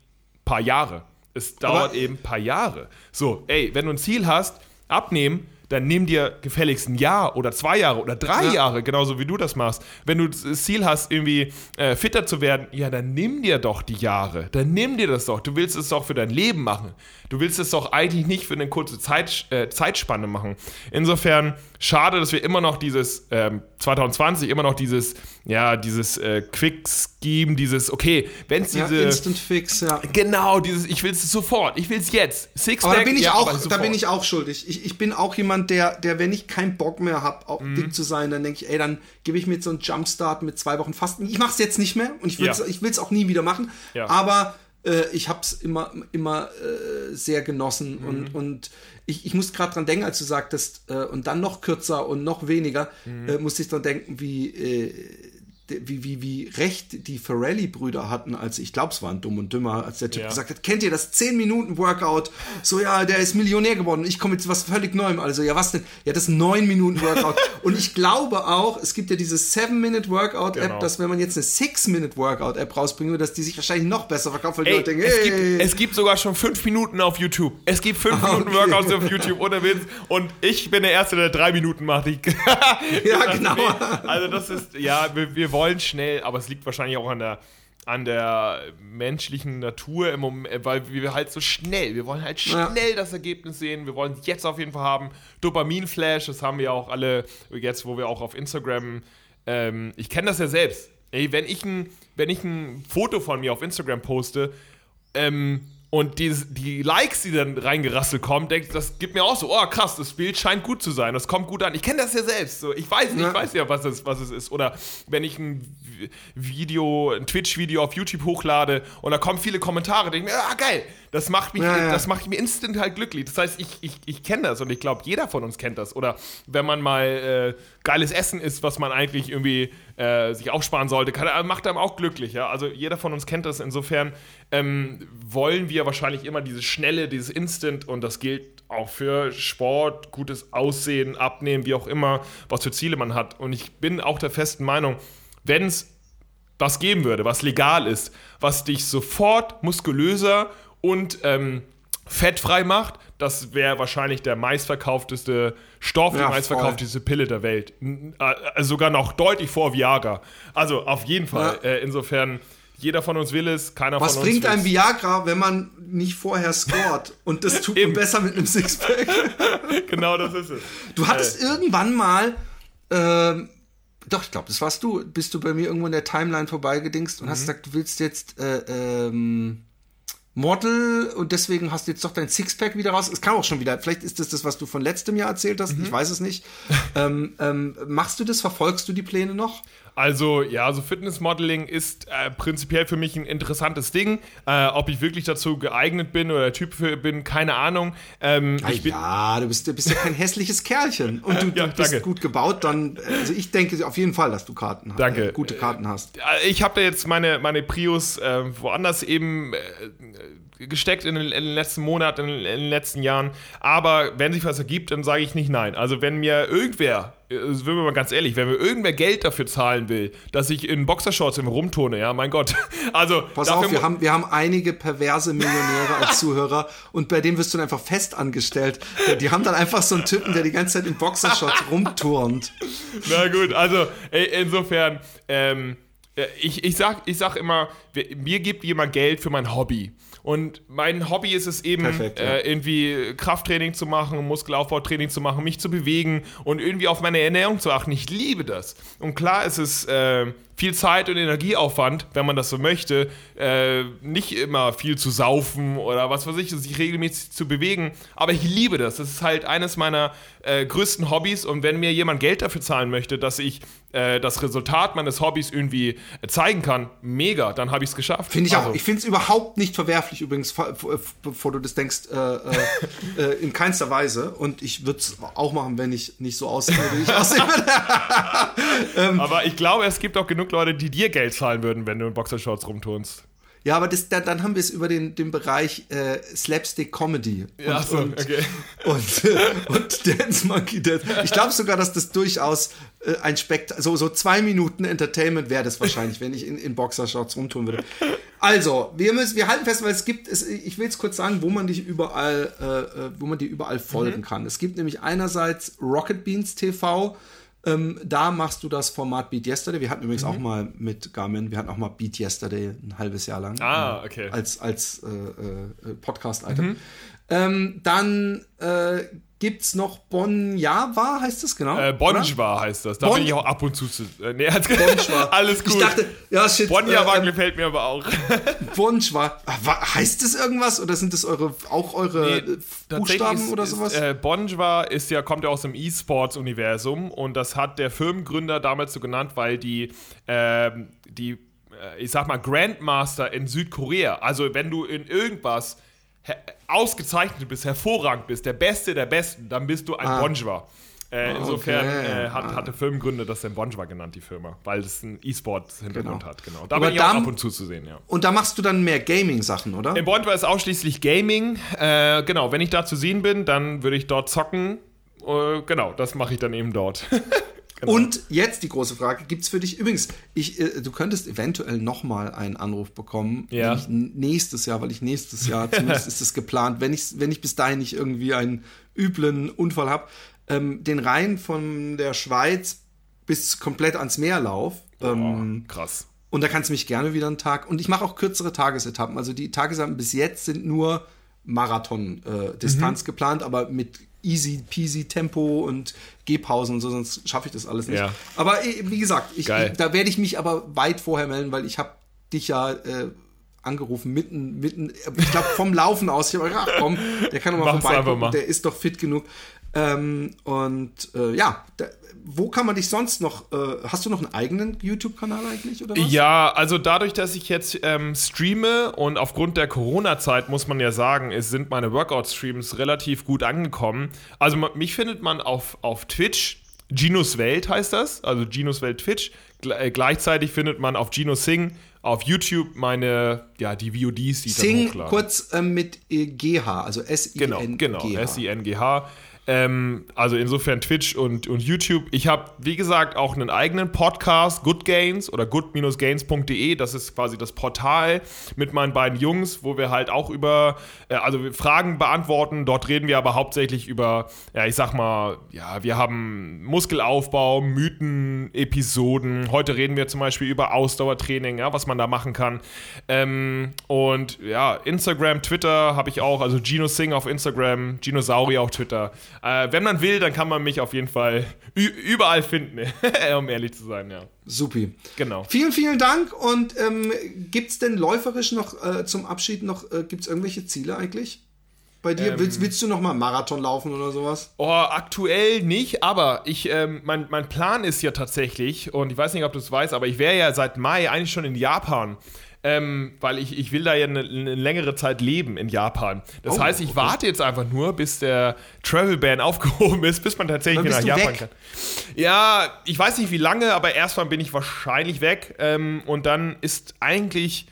paar Jahre. Es dauert Aber eben ein paar Jahre. So, ey, wenn du ein Ziel hast, abnehmen, dann nimm dir gefälligst ein Jahr oder zwei Jahre oder drei ja. Jahre, genauso wie du das machst. Wenn du das Ziel hast, irgendwie äh, fitter zu werden, ja, dann nimm dir doch die Jahre. Dann nimm dir das doch. Du willst es doch für dein Leben machen. Du willst es doch eigentlich nicht für eine kurze Zeit, äh, Zeitspanne machen. Insofern schade, dass wir immer noch dieses, ähm, 2020 immer noch dieses, ja, dieses äh, Quick-Scheme, dieses, okay, wenn es diese. Ja, Instant Fix, ja. Genau, dieses, ich will es sofort, ich will es jetzt. Six aber da bin ich ja, auch, da bin ich auch schuldig. Ich, ich bin auch jemand, der, der, wenn ich keinen Bock mehr habe, auch mhm. dick zu sein, dann denke ich, ey, dann gebe ich mir so einen Jumpstart mit zwei Wochen Fasten. Ich mache es jetzt nicht mehr und ich will es ja. auch nie wieder machen. Ja. Aber äh, ich habe es immer, immer äh, sehr genossen mhm. und, und ich, ich muss gerade dran denken, als du sagtest, äh, und dann noch kürzer und noch weniger, mhm. äh, musste ich dran denken, wie äh, wie, wie, wie recht die Ferrelli-Brüder hatten, als ich glaube, es waren Dumm und Dümmer, als der Typ ja. gesagt hat, kennt ihr das 10-Minuten-Workout? So, ja, der ist Millionär geworden. Ich komme jetzt was völlig Neuem. Also, ja, was denn? Ja, das 9-Minuten-Workout. und ich glaube auch, es gibt ja diese 7-Minute-Workout-App, genau. dass wenn man jetzt eine 6-Minute-Workout-App rausbringen würde, dass die sich wahrscheinlich noch besser verkauft, weil Ey, die Leute denken, es, gibt, es gibt sogar schon 5 Minuten auf YouTube. Es gibt 5 ah, Minuten okay. Workouts auf YouTube, ohne Witz. Und ich bin der Erste, der 3 Minuten macht. ja, genau. Also, das ist, ja, wir, wir wollen schnell, aber es liegt wahrscheinlich auch an der, an der menschlichen Natur im Moment, weil wir halt so schnell, wir wollen halt schnell ja. das Ergebnis sehen, wir wollen es jetzt auf jeden Fall haben. Dopaminflash, das haben wir auch alle jetzt, wo wir auch auf Instagram, ähm, ich kenne das ja selbst. Ey, wenn ich ein, wenn ich ein Foto von mir auf Instagram poste, ähm, und die, die Likes, die dann reingerasselt kommen, denkt, das gibt mir auch so, oh krass, das Bild scheint gut zu sein, das kommt gut an. Ich kenne das ja selbst. So, ich weiß, ja. ich weiß ja, was es, was es ist. Oder wenn ich ein Video, ein Twitch-Video auf YouTube hochlade und da kommen viele Kommentare, denke ich mir, ah geil, das macht mich, ja, ja. das macht mich instant halt glücklich. Das heißt, ich, ich, ich kenne das und ich glaube, jeder von uns kennt das. Oder wenn man mal äh, geiles Essen isst, was man eigentlich irgendwie äh, sich aufsparen sollte, kann, macht einem auch glücklich. Ja? Also jeder von uns kennt das. Insofern ähm, wollen wir wahrscheinlich immer dieses Schnelle, dieses Instant und das gilt auch für Sport, gutes Aussehen, Abnehmen, wie auch immer, was für Ziele man hat. Und ich bin auch der festen Meinung, wenn es was geben würde, was legal ist, was dich sofort muskulöser und ähm, fettfrei macht, das wäre wahrscheinlich der meistverkaufteste Stoff, ja, die meistverkaufteste Pille der Welt. Also sogar noch deutlich vor Viagra. Also auf jeden Fall. Ja. Äh, insofern, jeder von uns will es, keiner Was von uns Was bringt ein Viagra, wenn man nicht vorher scored? Und das tut man besser mit einem Sixpack. genau das ist es. Du hattest äh. irgendwann mal. Ähm, doch, ich glaube, das warst du. Bist du bei mir irgendwo in der Timeline vorbeigedingst und mhm. hast gesagt, du willst jetzt äh, ähm, Model und deswegen hast du jetzt doch dein Sixpack wieder raus. Es kam auch schon wieder. Vielleicht ist das das, was du von letztem Jahr erzählt hast. Mhm. Ich weiß es nicht. ähm, ähm, machst du das? Verfolgst du die Pläne noch? Also ja, also Fitnessmodeling ist äh, prinzipiell für mich ein interessantes Ding. Äh, ob ich wirklich dazu geeignet bin oder der Typ für bin, keine Ahnung. Ähm, ja, bin ja, du bist, du bist ja kein hässliches Kerlchen und du, ja, du bist danke. gut gebaut. Dann, also ich denke auf jeden Fall, dass du Karten hast. Danke. Äh, gute Karten hast. Äh, ich habe da jetzt meine, meine Prius äh, woanders eben äh, gesteckt in den, in den, letzten Monaten, in, in den letzten Jahren. Aber wenn sich was ergibt, dann sage ich nicht nein. Also wenn mir irgendwer sind wir mal ganz ehrlich, wenn mir irgendwer Geld dafür zahlen will, dass ich in Boxershorts im rumtone, ja, mein Gott. Also, Pass auf, wir haben, wir haben einige perverse Millionäre als Zuhörer und bei denen wirst du dann einfach fest angestellt. Die haben dann einfach so einen Typen, der die ganze Zeit in Boxershorts rumturnt. Na gut, also insofern, ähm, ich, ich, sag, ich sag immer, mir gibt jemand Geld für mein Hobby. Und mein Hobby ist es eben, Perfekt, ja. äh, irgendwie Krafttraining zu machen, Muskelaufbautraining zu machen, mich zu bewegen und irgendwie auf meine Ernährung zu achten. Ich liebe das. Und klar ist es äh, viel Zeit und Energieaufwand, wenn man das so möchte, äh, nicht immer viel zu saufen oder was weiß ich, sich regelmäßig zu bewegen. Aber ich liebe das. Das ist halt eines meiner äh, größten Hobbys. Und wenn mir jemand Geld dafür zahlen möchte, dass ich äh, das Resultat meines Hobbys irgendwie zeigen kann, mega, dann habe ich es geschafft. Finde ich also. auch. Ich finde es überhaupt nicht verwerflich übrigens, bevor du das denkst, äh, äh, in keinster Weise. Und ich würde es auch machen, wenn ich nicht so aussehe, wie ich aussehe. ähm, Aber ich glaube, es gibt auch genug Leute, die dir Geld zahlen würden, wenn du in Boxershorts rumturnst. Ja, aber das, da, dann haben wir es über den, den Bereich äh, Slapstick Comedy. Und, ja, so, und, okay. Und, äh, und Dance Monkey Dance. Ich glaube sogar, dass das durchaus äh, ein Spekt so, so zwei Minuten Entertainment wäre das wahrscheinlich, wenn ich in, in Boxershorts rumtun würde. Also, wir müssen, wir halten fest, weil es gibt, es, ich will es kurz sagen, wo man dich überall, äh, äh wo man dir überall folgen mhm. kann. Es gibt nämlich einerseits Rocket Beans TV, ähm, da machst du das Format Beat Yesterday. Wir hatten übrigens mhm. auch mal mit Garmin, wir hatten auch mal Beat Yesterday ein halbes Jahr lang. Ah, okay. Als, als äh, äh, Podcast-Item. Mhm. Ähm, dann äh, gibt's noch Bonjava, heißt das genau? Äh, Bonjwa heißt das. Da Bon- bin ich auch ab und zu zu. Äh, nee, alles gut. Ich dachte, ja, shit. Bonjwa äh, gefällt mir aber auch. Bonjwa. Ah, Heißt das irgendwas oder sind das eure, auch eure äh, Buchstaben ist, oder ist, sowas? Äh, Bonjwa ist ja, kommt ja aus dem E-Sports-Universum und das hat der Firmengründer damals so genannt, weil die, ähm, die äh, ich sag mal, Grandmaster in Südkorea, also wenn du in irgendwas ausgezeichnet bist, hervorragend bist, der Beste der Besten, dann bist du ein Ah. Bonjwa. Äh, insofern Okay. äh, hat, Ah. hat der Firmengründer das dann Bonjwa genannt, die Firma, weil es einen E-Sport-Hintergrund Genau. hat. Genau. Da Aber bin ich auch dann- ab und zu zu sehen, ja. Und da machst du dann mehr Gaming-Sachen, oder? In Bond war es ausschließlich Gaming. Äh, genau, wenn ich da zu sehen bin, dann würde ich dort zocken. Äh, genau, das mache ich dann eben dort. Genau. Und jetzt die große Frage: Gibt's für dich übrigens? Ich, äh, du könntest eventuell noch mal einen Anruf bekommen, Ja. nächstes Jahr, weil ich nächstes Jahr zumindest ist es geplant, wenn ich wenn ich bis dahin nicht irgendwie einen üblen Unfall habe, ähm, den Rhein von der Schweiz bis komplett ans Meer lauf. Ähm, oh, krass. und da kannst du mich gerne wieder einen Tag. Und ich mache auch kürzere Tagesetappen. Also die Tagesetappen bis jetzt sind nur Marathon-Distanz Mhm. geplant, aber mit easy peasy Tempo und Gehpausen und so, sonst schaffe ich das alles nicht. Ja. Aber eh, wie gesagt, ich, da werde ich mich aber weit vorher melden, weil ich habe dich ja äh, angerufen, mitten, mitten, ich glaube vom Laufen aus. Ich habe gedacht, ach komm, der kann doch mal mal. der ist doch fit genug. Ähm, und äh, ja, da, wo kann man dich sonst noch, äh, hast du noch einen eigenen YouTube-Kanal eigentlich oder was? Ja, also dadurch, dass ich jetzt ähm, streame und aufgrund der Corona-Zeit muss man ja sagen, es sind meine Workout-Streams relativ gut angekommen. Also ma- mich findet man auf, auf Twitch, Ginos Welt heißt das, also Ginos Welt Twitch. Gle äh, gleichzeitig findet man auf Gino Sing auf YouTube meine, ja, die VODs, die Sing kurz ähm, mit äh, GH, also Genau, S-I-N-G-H. genau, S-I-N-G-H. Ähm, also insofern Twitch und, und YouTube. Ich habe, wie gesagt, auch einen eigenen Podcast, Good Gains oder good-gains.de. Das ist quasi das Portal mit meinen beiden Jungs, wo wir halt auch über, äh, also Fragen beantworten. Dort reden wir aber hauptsächlich über, ja, ich sag mal, ja, wir haben Muskelaufbau, Mythen, Episoden. Heute reden wir zum Beispiel über Ausdauertraining, ja, was man da machen kann. Ähm, und ja, Instagram, Twitter habe ich auch, also Gino Sing auf Instagram, Ginosaurier auf Twitter. Äh, wenn man will, dann kann man mich auf jeden Fall überall finden, um ehrlich zu sein, ja. Supi. Genau. Vielen, vielen Dank. Und ähm, gibt es denn läuferisch noch äh, zum Abschied noch, äh, gibt es irgendwelche Ziele eigentlich? Bei dir? Ähm. willst, willst du noch mal Marathon laufen oder sowas? Oh, aktuell nicht, aber ich, ähm, mein, mein Plan ist ja tatsächlich, und ich weiß nicht, ob du es weißt, aber ich wäre ja seit Mai eigentlich schon in Japan. Ähm, weil ich, ich will da ja eine, eine längere Zeit leben in Japan. Das Oh, heißt, ich okay. warte jetzt einfach nur, bis der Travel Ban aufgehoben ist, bis man tatsächlich wieder nach Japan weg. kann. Ja, ich weiß nicht wie lange, aber erstmal bin ich wahrscheinlich weg. Ähm, und dann ist eigentlich,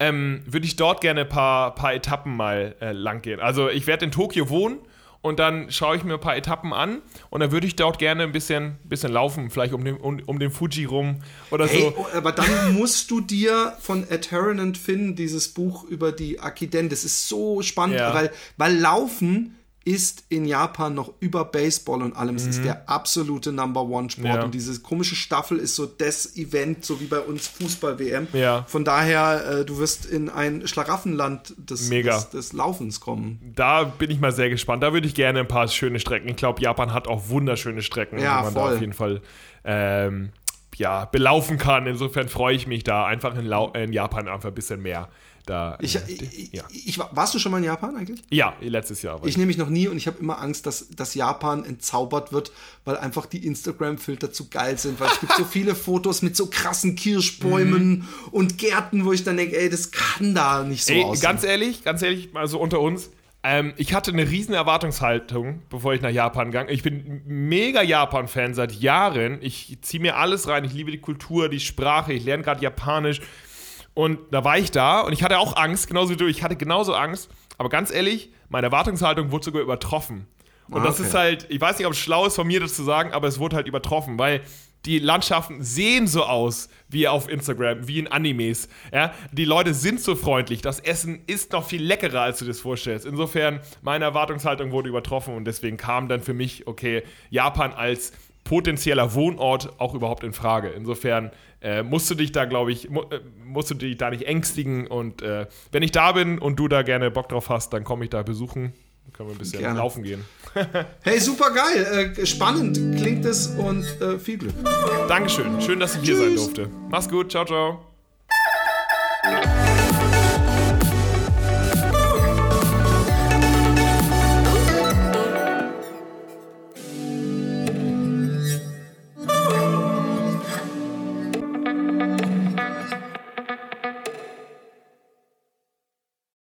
ähm, würde ich dort gerne ein paar, paar Etappen mal äh, lang gehen. Also ich werde in Tokio wohnen und dann schaue ich mir ein paar Etappen an und dann würde ich dort gerne ein bisschen, bisschen laufen, vielleicht um den, um, um den Fuji rum oder Hey, so. oh, aber dann musst du dir von Ed Heron und Finn dieses Buch über die Akiden, das ist so spannend, Ja. weil, weil Laufen ist in Japan noch über Baseball und allem. Es ist der absolute Number One Sport. Mhm. Ja. Und diese komische Staffel ist so das Event, so wie bei uns Fußball-WM. Ja. Von daher, äh, du wirst in ein Schlaraffenland des, Mega. des, des Laufens kommen. Da bin ich mal sehr gespannt. Da würde ich gerne ein paar schöne Strecken. Ich glaube, Japan hat auch wunderschöne Strecken, Ja, die man voll. da auf jeden Fall ähm, ja, belaufen kann. Insofern freue ich mich da einfach in, in Japan einfach ein bisschen mehr. Da, Ich, äh, ich, ja. ich, war- warst du schon mal in Japan eigentlich? ja, letztes Jahr. war Ich nämlich noch nie und ich habe immer Angst, dass, dass Japan entzaubert wird, weil einfach die Instagram-Filter zu geil sind. Weil es gibt so viele Fotos mit so krassen Kirschbäumen und Gärten, wo ich dann denke, ey, das kann da nicht so Ey, aussehen. ganz ehrlich, ganz ehrlich, mal so unter uns. Ähm, ich hatte eine riesen Erwartungshaltung, bevor ich nach Japan ging. Ich bin mega Japan-Fan seit Jahren. Ich ziehe mir alles rein. Ich liebe die Kultur, die Sprache. Ich lerne gerade Japanisch. Und da war ich da und ich hatte auch Angst, genauso wie du. Ich hatte genauso Angst. Aber ganz ehrlich, meine Erwartungshaltung wurde sogar übertroffen. Und Ah, das okay. ist halt, ich weiß nicht, ob es schlau ist von mir das zu sagen, aber es wurde halt übertroffen, weil die Landschaften sehen so aus wie auf Instagram, wie in Animes. Ja? Die Leute sind so freundlich. Das Essen ist noch viel leckerer, als du dir das vorstellst. Insofern, meine Erwartungshaltung wurde übertroffen und deswegen kam dann für mich, okay, Japan als potenzieller Wohnort auch überhaupt in Frage. Insofern äh, musst du dich da, glaube ich, mu äh, musst du dich da nicht ängstigen. Und äh, wenn ich da bin und du da gerne Bock drauf hast, dann komme ich da besuchen. Dann können wir ein bisschen gerne. laufen gehen. hey, super geil. Äh, spannend klingt es und äh, viel Glück. Dankeschön. Schön, dass ich Tschüss. hier sein durfte. Mach's gut. Ciao, ciao.